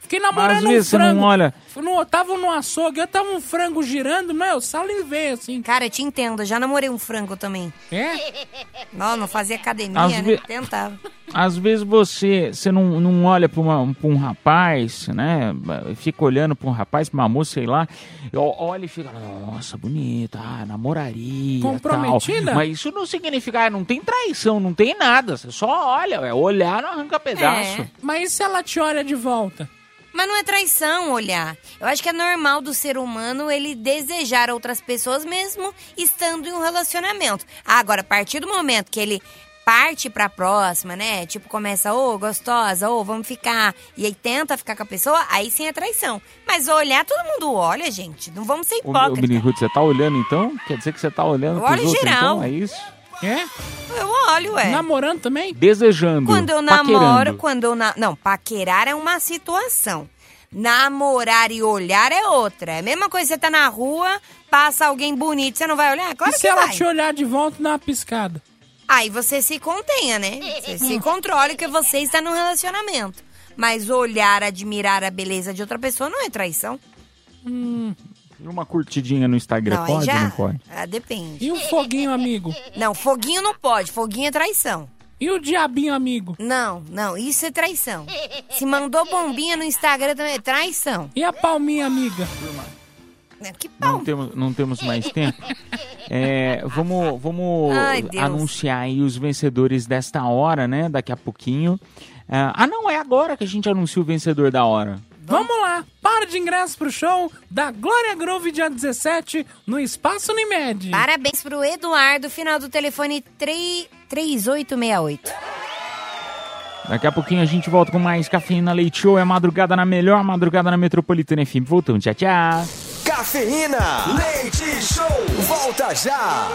Fiquei namorando Às um vezes você não frango. olha. No, tava no açougue, eu tava um frango girando, meu, eu salivei assim. Cara, eu te entendo, eu já namorei um frango também. É? Não, não fazia academia, Às né? ve- Tentava. Às vezes você, você não, não olha pra, uma- pra um rapaz, né? Fica olhando pra um rapaz, pra uma moça, sei lá. Olha e fica, nossa, bonita, ah, namoraria. Comprometida? Tal. Mas isso não significa, ah, não tem traição, não tem nada. Você só olha, é olhar não arranca pedaço. É. Mas e se ela te olha de volta? Mas não é traição olhar. Eu acho que é normal do ser humano ele desejar outras pessoas mesmo estando em um relacionamento. Agora, a partir do momento que ele parte pra próxima, né? Tipo, começa, ô, gostosa, ô, vamos ficar. E aí tenta ficar com a pessoa, aí sim é traição. Mas olhar, todo mundo olha, gente. Não vamos ser Ô, ô hipócritas. Mini Ruth, você tá olhando então? Quer dizer que você tá olhando Eu pros olho outros geral. então? É isso? É? Eu olho, ué. Namorando também? Desejando. Quando eu paquerando. namoro, quando eu na... Não, paquerar é uma situação. Namorar e olhar é outra. É a mesma coisa, você tá na rua, passa alguém bonito, você não vai olhar? Claro e se que ela vai. te olhar de volta dar uma piscada? Aí você se contenha, né? Você se controle que você está num relacionamento. Mas olhar, admirar a beleza de outra pessoa não é traição. Hum. Uma curtidinha no Instagram, não, pode ou já... não pode? Ah, depende. E o foguinho amigo? Não, foguinho não pode. Foguinho é traição. E o diabinho amigo? Não, não, isso é traição. Se mandou bombinha no Instagram também é traição. E a palminha amiga? Que Não temos, não temos mais tempo. É, vamos vamos Ai, anunciar aí os vencedores desta hora, né? Daqui a pouquinho. Ah, ah, não, é agora que a gente anuncia o vencedor da hora. Vamos lá, para de ingresso pro show da Glória Groove dia 17 no Espaço Unimed. Parabéns pro Eduardo, final do telefone 3, 3868. Daqui a pouquinho a gente volta com mais Cafeína Leite Show. É madrugada na melhor, madrugada na Metropolitana FM. Voltamos, tchau, tchau. Cafeína, leite show, volta já.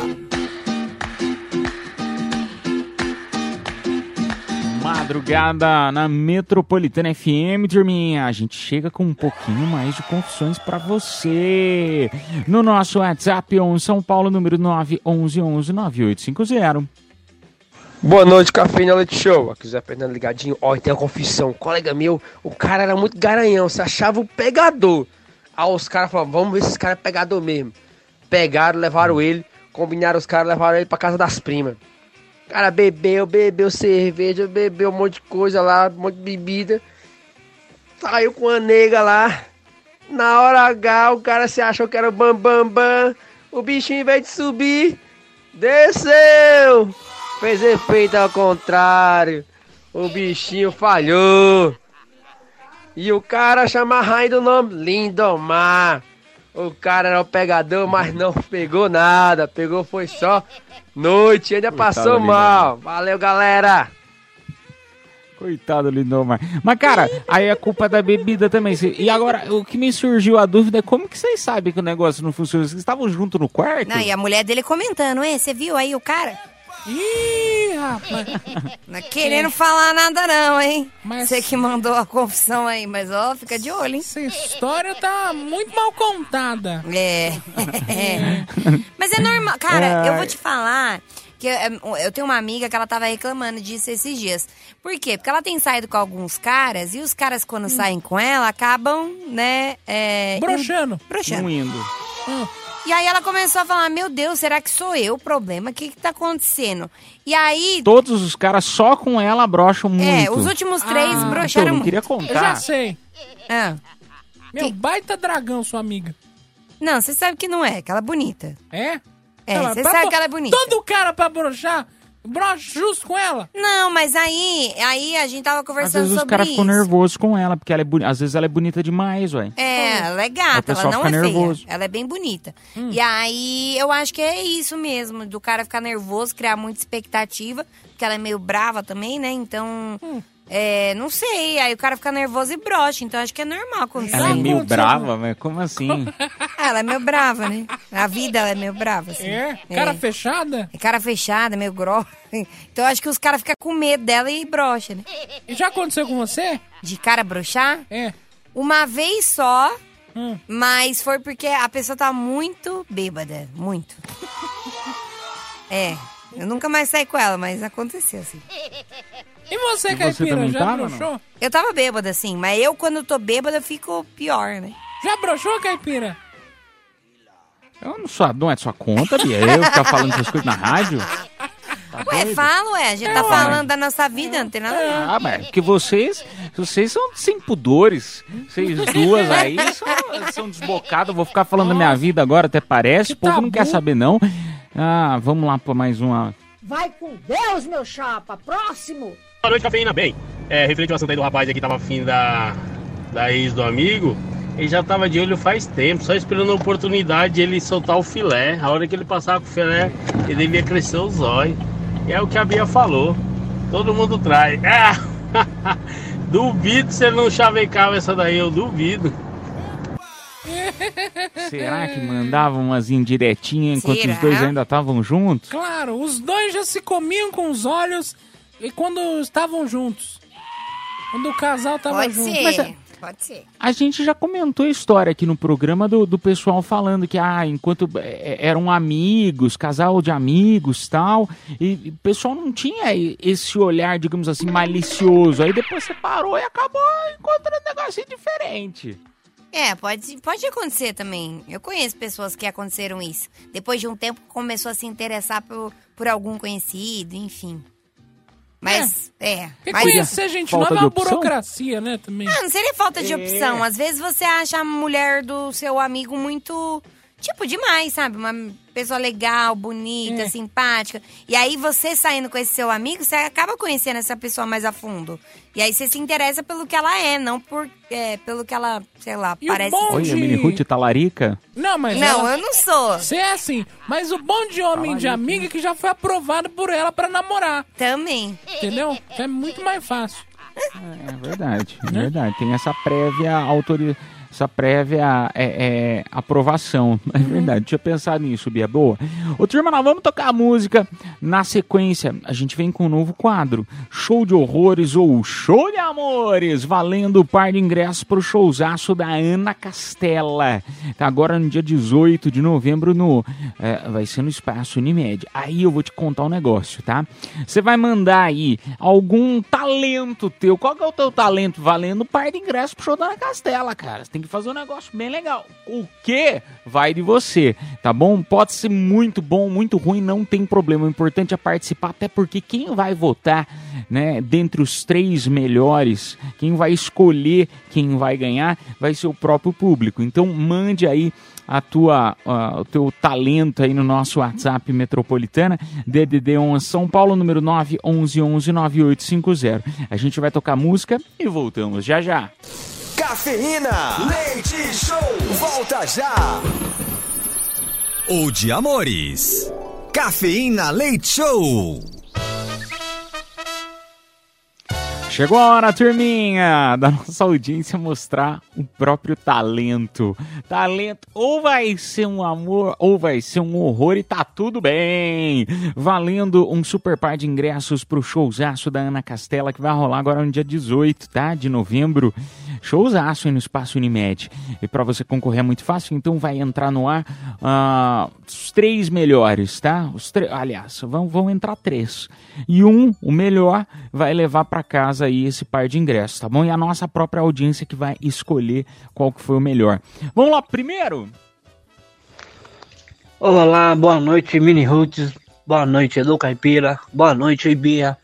Madrugada na Metropolitana FM, turminha. A gente chega com um pouquinho mais de confissões pra você. No nosso WhatsApp, 11 São Paulo, número 911-9850. Boa noite, Cafeína Leite Show. Aqui o Zé Fernando ligadinho. Ó, tem uma confissão. Colega meu, o cara era muito garanhão, se achava o pegador. Aí os caras falaram, vamos ver se esse cara é pegador mesmo. Pegaram, levaram ele, combinaram os caras, levaram ele pra casa das primas. Cara bebeu, bebeu cerveja, bebeu um monte de coisa lá, um monte de bebida. Saiu com a nega lá. Na hora H, o cara se achou que era bam bam bam. O bichinho, em vez de subir, desceu. Fez efeito ao contrário. O bichinho falhou. E o cara chama a rainha do nome Lindomar. O cara era o pegador, mas não pegou nada. Pegou foi só noite. Ainda Coitado passou mal. Valeu, galera. Coitado, Lindomar. Mas, cara, aí a culpa é da bebida também. E agora, o que me surgiu a dúvida é como que vocês sabem que o negócio não funciona? Vocês estavam juntos no quarto? Não, e a mulher dele comentando, é, você viu aí o cara? Ih, rapaz. Não é querendo falar nada não, hein? Você que mandou a confissão aí, mas ó, fica de olho, hein? Essa história tá muito mal contada. É. Mas é normal. Cara, eu vou te falar que eu, eu tenho uma amiga que ela tava reclamando disso esses dias. Por quê? Porque ela tem saído com alguns caras e os caras, quando saem com ela, acabam, né? É, Broxando. Broxando. Não indo. E aí ela começou a falar: Meu Deus, será que sou eu o problema? O que, que tá acontecendo? E aí. Todos os caras só com ela brocham muito. É, os últimos três Ah, broxaram então, eu não muito. queria Eu contar. já sei. Ah. Meu, baita dragão, sua amiga. Não, você sabe que não é, que ela é bonita. É? É, você pra sabe bo- que ela é bonita. Todo cara pra broxar, brocha justo com ela. Não, mas aí, aí a gente tava Às conversando vezes os sobre caras isso. ficam nervosos com ela, porque ela é boni- às vezes ela é bonita demais, ué. É, ela é gata, ela não fica é nervoso. feia. Ela é bem bonita. E aí, eu acho que é isso mesmo, do cara ficar nervoso, criar muita expectativa, porque ela é meio brava também, né? Então, é, não sei. Aí o cara fica nervoso e brocha, então acho que é normal acontecer. Ela é meio brava, mas como assim? Ah, ela é meio brava, né? A vida ela é meio brava, assim. É? Cara fechada? É cara fechada, meio grossa. Então acho que os caras ficam com medo dela e brocha, né? E já aconteceu com você? De cara brochar? É. Uma vez só, Hum. mas foi porque a pessoa tá muito bêbada. Muito. É. Eu nunca mais saí com ela, mas aconteceu, assim. E você, E você Caipira, também já tava, broxou? Eu tava bêbada, assim, mas eu, quando tô bêbada, fico pior, né? Já broxou, Caipira? Eu não sou, não é sua conta, Bia. Eu ficar falando essas coisas na rádio. Tá Ué, doido? fala, ué. A gente É, tá ué. falando da nossa vida, não tem nada a ver. Ah, mas é porque vocês, vocês são sem pudores. Vocês duas aí são, são desbocadas. Eu Vou ficar falando da minha vida agora, até parece. O povo não quer saber, não. Ah, vamos lá pra mais uma. Vai com Deus, meu chapa. Próximo. Boa noite, cafeína. Bem, é, referente ao assunto aí do rapaz aí que tava afim da, da ex do amigo, ele já tava de olho faz tempo, só esperando a oportunidade de ele soltar o filé. A hora que ele passar com o filé, ele devia crescer os olhos. E é o que a Bia falou. Todo mundo trai. Ah, duvido se ele não chavecava essa daí, eu duvido. Será que mandavam umas indiretinhas enquanto Será? os dois ainda estavam juntos? Claro, os dois já se comiam com os olhos e quando estavam juntos. Quando o casal tava Pode junto. ser, Mas, é- pode ser. A gente já comentou a história aqui no programa do, do pessoal falando que, ah, enquanto eh, eram amigos, casal de amigos tal, e, o pessoal não tinha esse olhar, digamos assim, malicioso. Aí depois separou e acabou encontrando um negocinho diferente. É, pode, pode acontecer também. Eu conheço pessoas que aconteceram isso. Depois de um tempo começou a se interessar por, por algum conhecido, enfim. Mas, é. Porque mas- conhecer gente Falta nova é uma opção? burocracia, né, também. Ah, não seria falta de É. opção. Às vezes você acha a mulher do seu amigo muito. Tipo, demais, sabe? Uma pessoa legal, bonita, É. simpática. E aí você saindo com esse seu amigo, você acaba conhecendo essa pessoa mais a fundo. E aí você se interessa pelo que ela é, não por, é, pelo que ela, sei lá, E o parece. bom Olha, a Mini Ruth talarica. Não, mas Não, ela- eu não sou. Você é assim, mas o bom de homem de amiga é que já foi aprovado por ela pra namorar. Também. Entendeu? É muito mais fácil. É verdade, é verdade. Tem essa prévia autorização. Essa prévia é, é, aprovação. É verdade, tinha pensado nisso, Bia. Boa. Ô, turma, nós vamos tocar a música. Na sequência, a gente vem com um novo quadro: Show de Horrores ou Show de Amores, valendo o par de ingressos pro showzaço da Ana Castela. Tá agora no dia 18 de novembro, no, é, vai ser no Espaço Unimed. Aí eu vou te contar um negócio, tá? Você vai mandar aí algum talento teu. Qual que é o teu talento? Valendo o par de ingressos pro show da Ana Castela, cara. Você tem que fazer um negócio bem legal. O que vai de você, tá bom? Pode ser muito bom, muito ruim, não tem problema. O importante é participar, até porque quem vai votar, né, dentre os três melhores, quem vai escolher quem vai ganhar, vai ser o próprio público. Então mande aí a tua, ah, o teu talento aí no nosso WhatsApp Metropolitana, DDD 11 São Paulo, número 9 11 11 9850. A gente vai tocar música e voltamos já já. Cafeína, leite show, volta já. Ou de amores. Cafeína Leite Show. Chegou a hora, turminha, da nossa audiência mostrar o próprio talento. Talento ou vai ser um amor ou vai ser um horror e tá tudo bem. Valendo um super par de ingressos pro showzaço da Ana Castela que vai rolar agora no dia 18, tá? De novembro. Showzaço no Espaço Unimed. E pra você concorrer é muito fácil, então vai entrar no ar ah, os três melhores, tá? Os Aliás, vão, vão entrar três. E um, o melhor, vai levar pra casa aí esse par de ingressos, tá bom? E a nossa própria audiência que vai escolher qual que foi o melhor. Vamos lá, primeiro? Olá, boa noite, Mini Roots. Boa noite, Edu Caipira. Boa noite, Bia.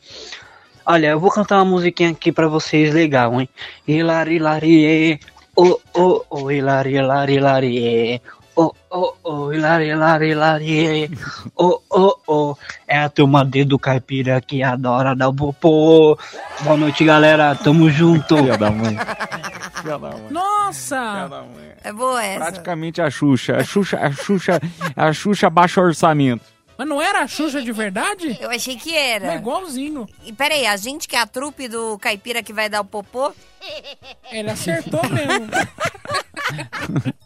Olha, eu vou cantar uma musiquinha aqui pra vocês legal, hein? Hilari, hilari, oh, oh, oh, hilari, hilari, hilari, oh, oh, oh, hilari, hilari, hilari, oh, oh, oh. É a turma dedo caipira que adora dar o popô. Boa noite, galera. Tamo junto. Filha da mãe. Nossa! É boa essa. Praticamente a Xuxa. A Xuxa, a Xuxa, a Xuxa baixa orçamento. Mas não era a Xuxa de verdade? Eu achei que era. É igualzinho. E peraí, a gente que é a trupe do caipira que vai dar o popô? Ele acertou mesmo.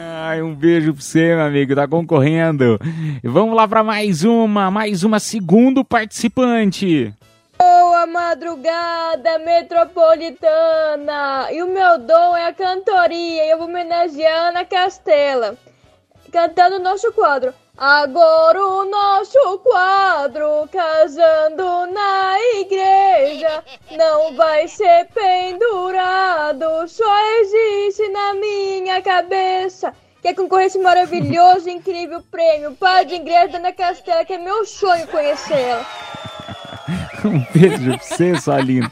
Ai, um beijo pra você, meu amigo, tá concorrendo. E vamos lá pra mais uma, mais uma segundo participante. Boa madrugada, metropolitana! E o meu dom é a cantoria e eu vou homenagear a Ana Castela, cantando o nosso quadro. Agora o nosso quadro, casando na igreja, não vai ser pendurado, só existe na minha cabeça. Quer concorrer a esse maravilhoso incrível prêmio? Ingresso da Ana Castela, que é meu sonho conhecê-la. Um beijo pra você, sua linda.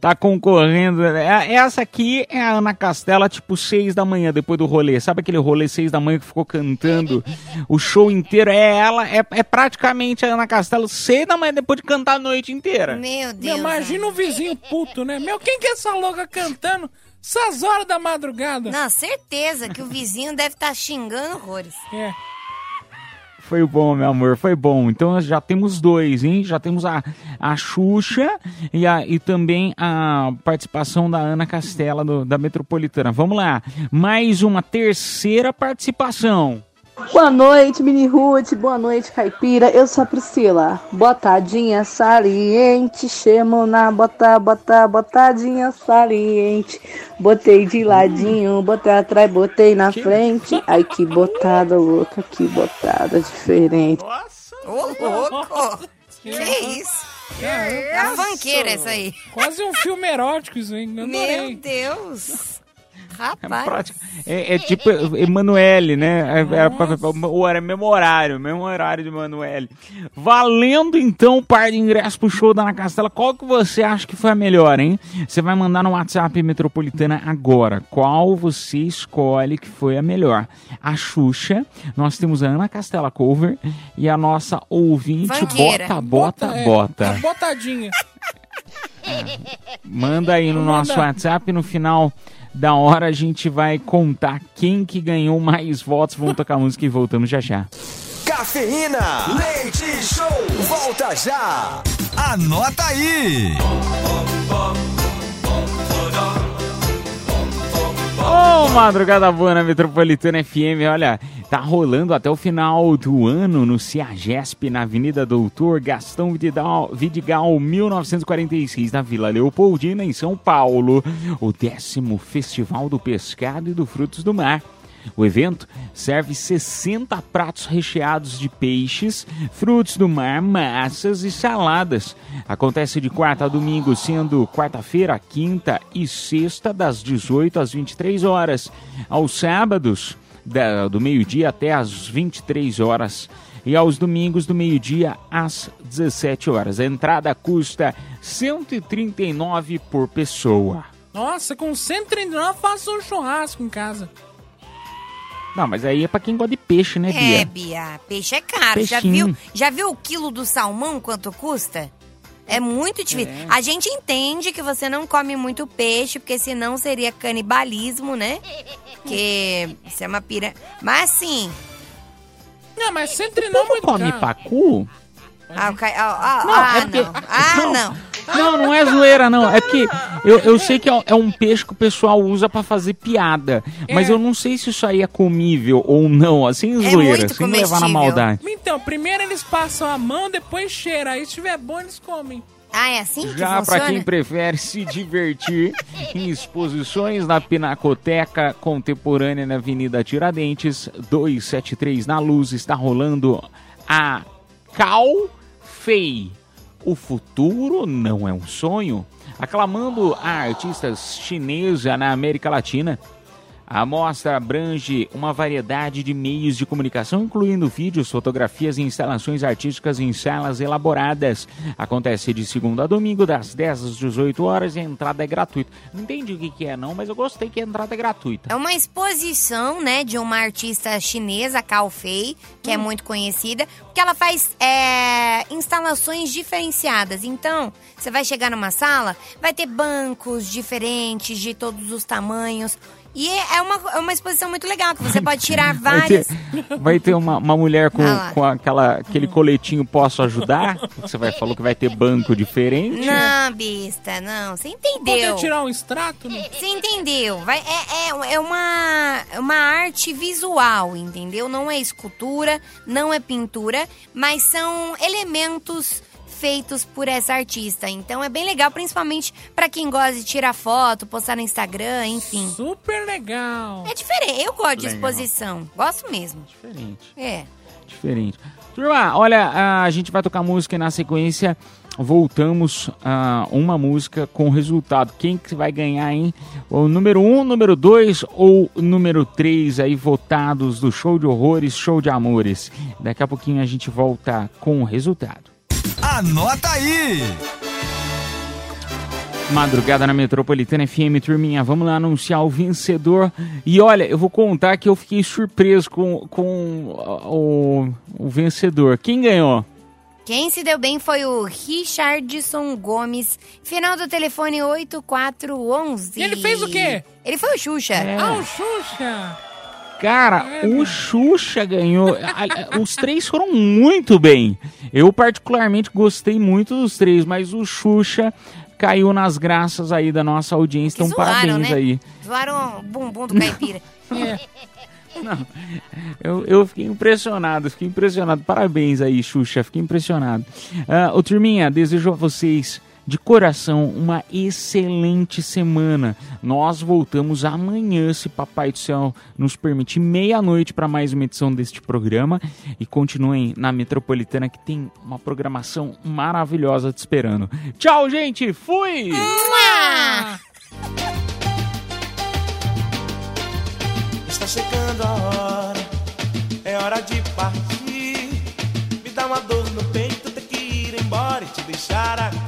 Tá concorrendo. É- Essa aqui é a Ana Castela, tipo, seis da manhã, depois do rolê. Sabe aquele rolê seis da manhã que ficou cantando o show inteiro? É ela, é, é praticamente a Ana Castela, seis da manhã, depois de cantar a noite inteira. Meu Meu, imagina o vizinho puto, né? Meu, quem que é essa louca cantando essas horas da madrugada? Não, certeza que o vizinho deve estar xingando horrores. É. Foi bom, meu amor, foi bom. Então já temos dois, hein? Já temos a, a Xuxa e, a, e também a participação da Ana Castela do- da Metropolitana. Vamos lá, mais uma terceira participação. Boa noite, Mini Ruth. Boa noite, Caipira. Eu sou a Priscila. Botadinha saliente. Chamo na bota, bota, botadinha saliente. Botei de ladinho, botei atrás, botei na frente. Ai, que botada louca, que botada diferente. Ô, louco! que isso? É a funkeira essa aí. Quase um filme erótico isso, hein? Eu Meu. Deus! É, Rapaz. prático. É, é tipo Emanuele, né? É, é, ou era mesmo horário, mesmo horário de Emanuele. Valendo então o par de ingressos pro show da Ana Castela. Qual que você acha que foi a melhor, hein? Você vai mandar no WhatsApp Metropolitana agora. Qual você escolhe que foi a melhor? A Xuxa, nós temos a Ana Castela Cover e a nossa ouvinte Funkeira. Bota, Bota, é, Bota. a botadinha. Manda aí no Manda. nosso WhatsApp no final da hora a gente vai contar quem que ganhou mais votos. Vamos tocar música e voltamos já já. Cafeína, leite show, volta já. Anota aí. Ô, madrugada boa na Metropolitana FM, olha, tá rolando até o final do ano no Ciagesp, na Avenida Doutor Gastão Vidigal, Vidigal 1946, na Vila Leopoldina, em São Paulo, o décimo Festival do Pescado e do Frutos do Mar. O evento serve 60 pratos recheados de peixes, frutos do mar, massas e saladas. Acontece de quarta a domingo, sendo quarta-feira, quinta e sexta, das 18 às 23 horas. Aos sábados, da- do meio-dia até às 23 horas. E aos domingos, do meio-dia às 17 horas. A entrada custa R$ 139 por pessoa. Nossa, com 139 eu faço um churrasco em casa. Não, mas aí é pra quem gosta de peixe, né, Bia? É, Bia, peixe é caro. Já viu, já viu o quilo do salmão quanto custa? É muito difícil. É. A gente entende que você não come muito peixe, porque senão seria canibalismo, né? Que isso é uma pira. Mas assim. Não, mas 139 é muito Come caro. pacu? Ah, o Ca- ah, ah, Não, ah, é porque- não. Ah, não. não. Não, não é zoeira, não. É porque eu, eu sei que é, é um peixe que o pessoal usa pra fazer piada. Mas É. eu não sei se isso aí é comível ou não, assim, É zoeira, muito sem levar na maldade. Então, primeiro eles passam a mão, depois cheira. Aí se tiver bom, eles comem. Ah, é assim que Já para quem prefere se divertir em exposições na Pinacoteca Contemporânea na Avenida Tiradentes, 273 na Luz, está rolando a Cal Fei. O futuro não é um sonho? Aclamando a artista chinesa na América Latina. A mostra abrange uma variedade de meios de comunicação, incluindo vídeos, fotografias e instalações artísticas em salas elaboradas. Acontece de segunda a domingo, das 10 às 18 horas e a entrada é gratuita. Não entendi o que, que é, não, mas eu gostei que a entrada é gratuita. É uma exposição, né, de uma artista chinesa, Cao Fei, que é Hum. muito conhecida, porque ela faz é, instalações diferenciadas. Então, você vai chegar numa sala, vai ter bancos diferentes, de todos os tamanhos. E é uma, é uma exposição muito legal, que você pode tirar Vai ter, várias... vai ter uma, uma mulher com, Ah com aquela, aquele coletinho Posso Ajudar? Você vai, falou que vai ter banco diferente. Não, besta, não. Você Poder entendeu. tirar um extrato? Né? Você entendeu? Vai, é, é, é uma, é uma arte visual, entendeu? Não é escultura, não é pintura, mas são elementos feitos por essa artista. Então é bem legal, principalmente pra quem gosta de tirar foto, postar no Instagram, enfim. Super legal. É diferente. Eu gosto de Legal. exposição. Gosto mesmo. Diferente. É. Diferente. Turma, olha, a gente vai tocar música e na sequência voltamos a uma música com resultado. Quem que vai ganhar, hein? O número 1, um, número 2 ou número 3 aí votados do show de horrores, show de amores. Daqui a pouquinho a gente volta com o resultado. Anota aí! Madrugada na Metropolitana FM, turminha, vamos lá anunciar o vencedor. E olha, eu vou contar que eu fiquei surpreso com, com o, o vencedor. Quem ganhou? Quem se deu bem foi o Richardson Gomes, final do telefone 8411. E ele fez o quê? Ele foi o Xuxa. É. Ah, o Xuxa. Cara, o Xuxa ganhou. Os três foram muito bem. Eu, particularmente, gostei muito dos três, mas o Xuxa caiu nas graças aí da nossa audiência. Então, Zoaram, parabéns né? aí. Zoaram o bumbum do caipira. É. Não, eu, eu fiquei impressionado, fiquei impressionado. Parabéns aí, Xuxa, fiquei impressionado. Ah, ô, turminha, desejo a vocês de coração uma excelente semana. Nós voltamos amanhã, se Papai do Céu nos permitir, meia-noite para mais uma edição deste programa. E continuem na Metropolitana, que tem uma programação maravilhosa te esperando. Tchau, gente! Fui! Está chegando a hora, é hora de partir. Me dá uma dor no peito, ter que ir embora e te deixar aqui.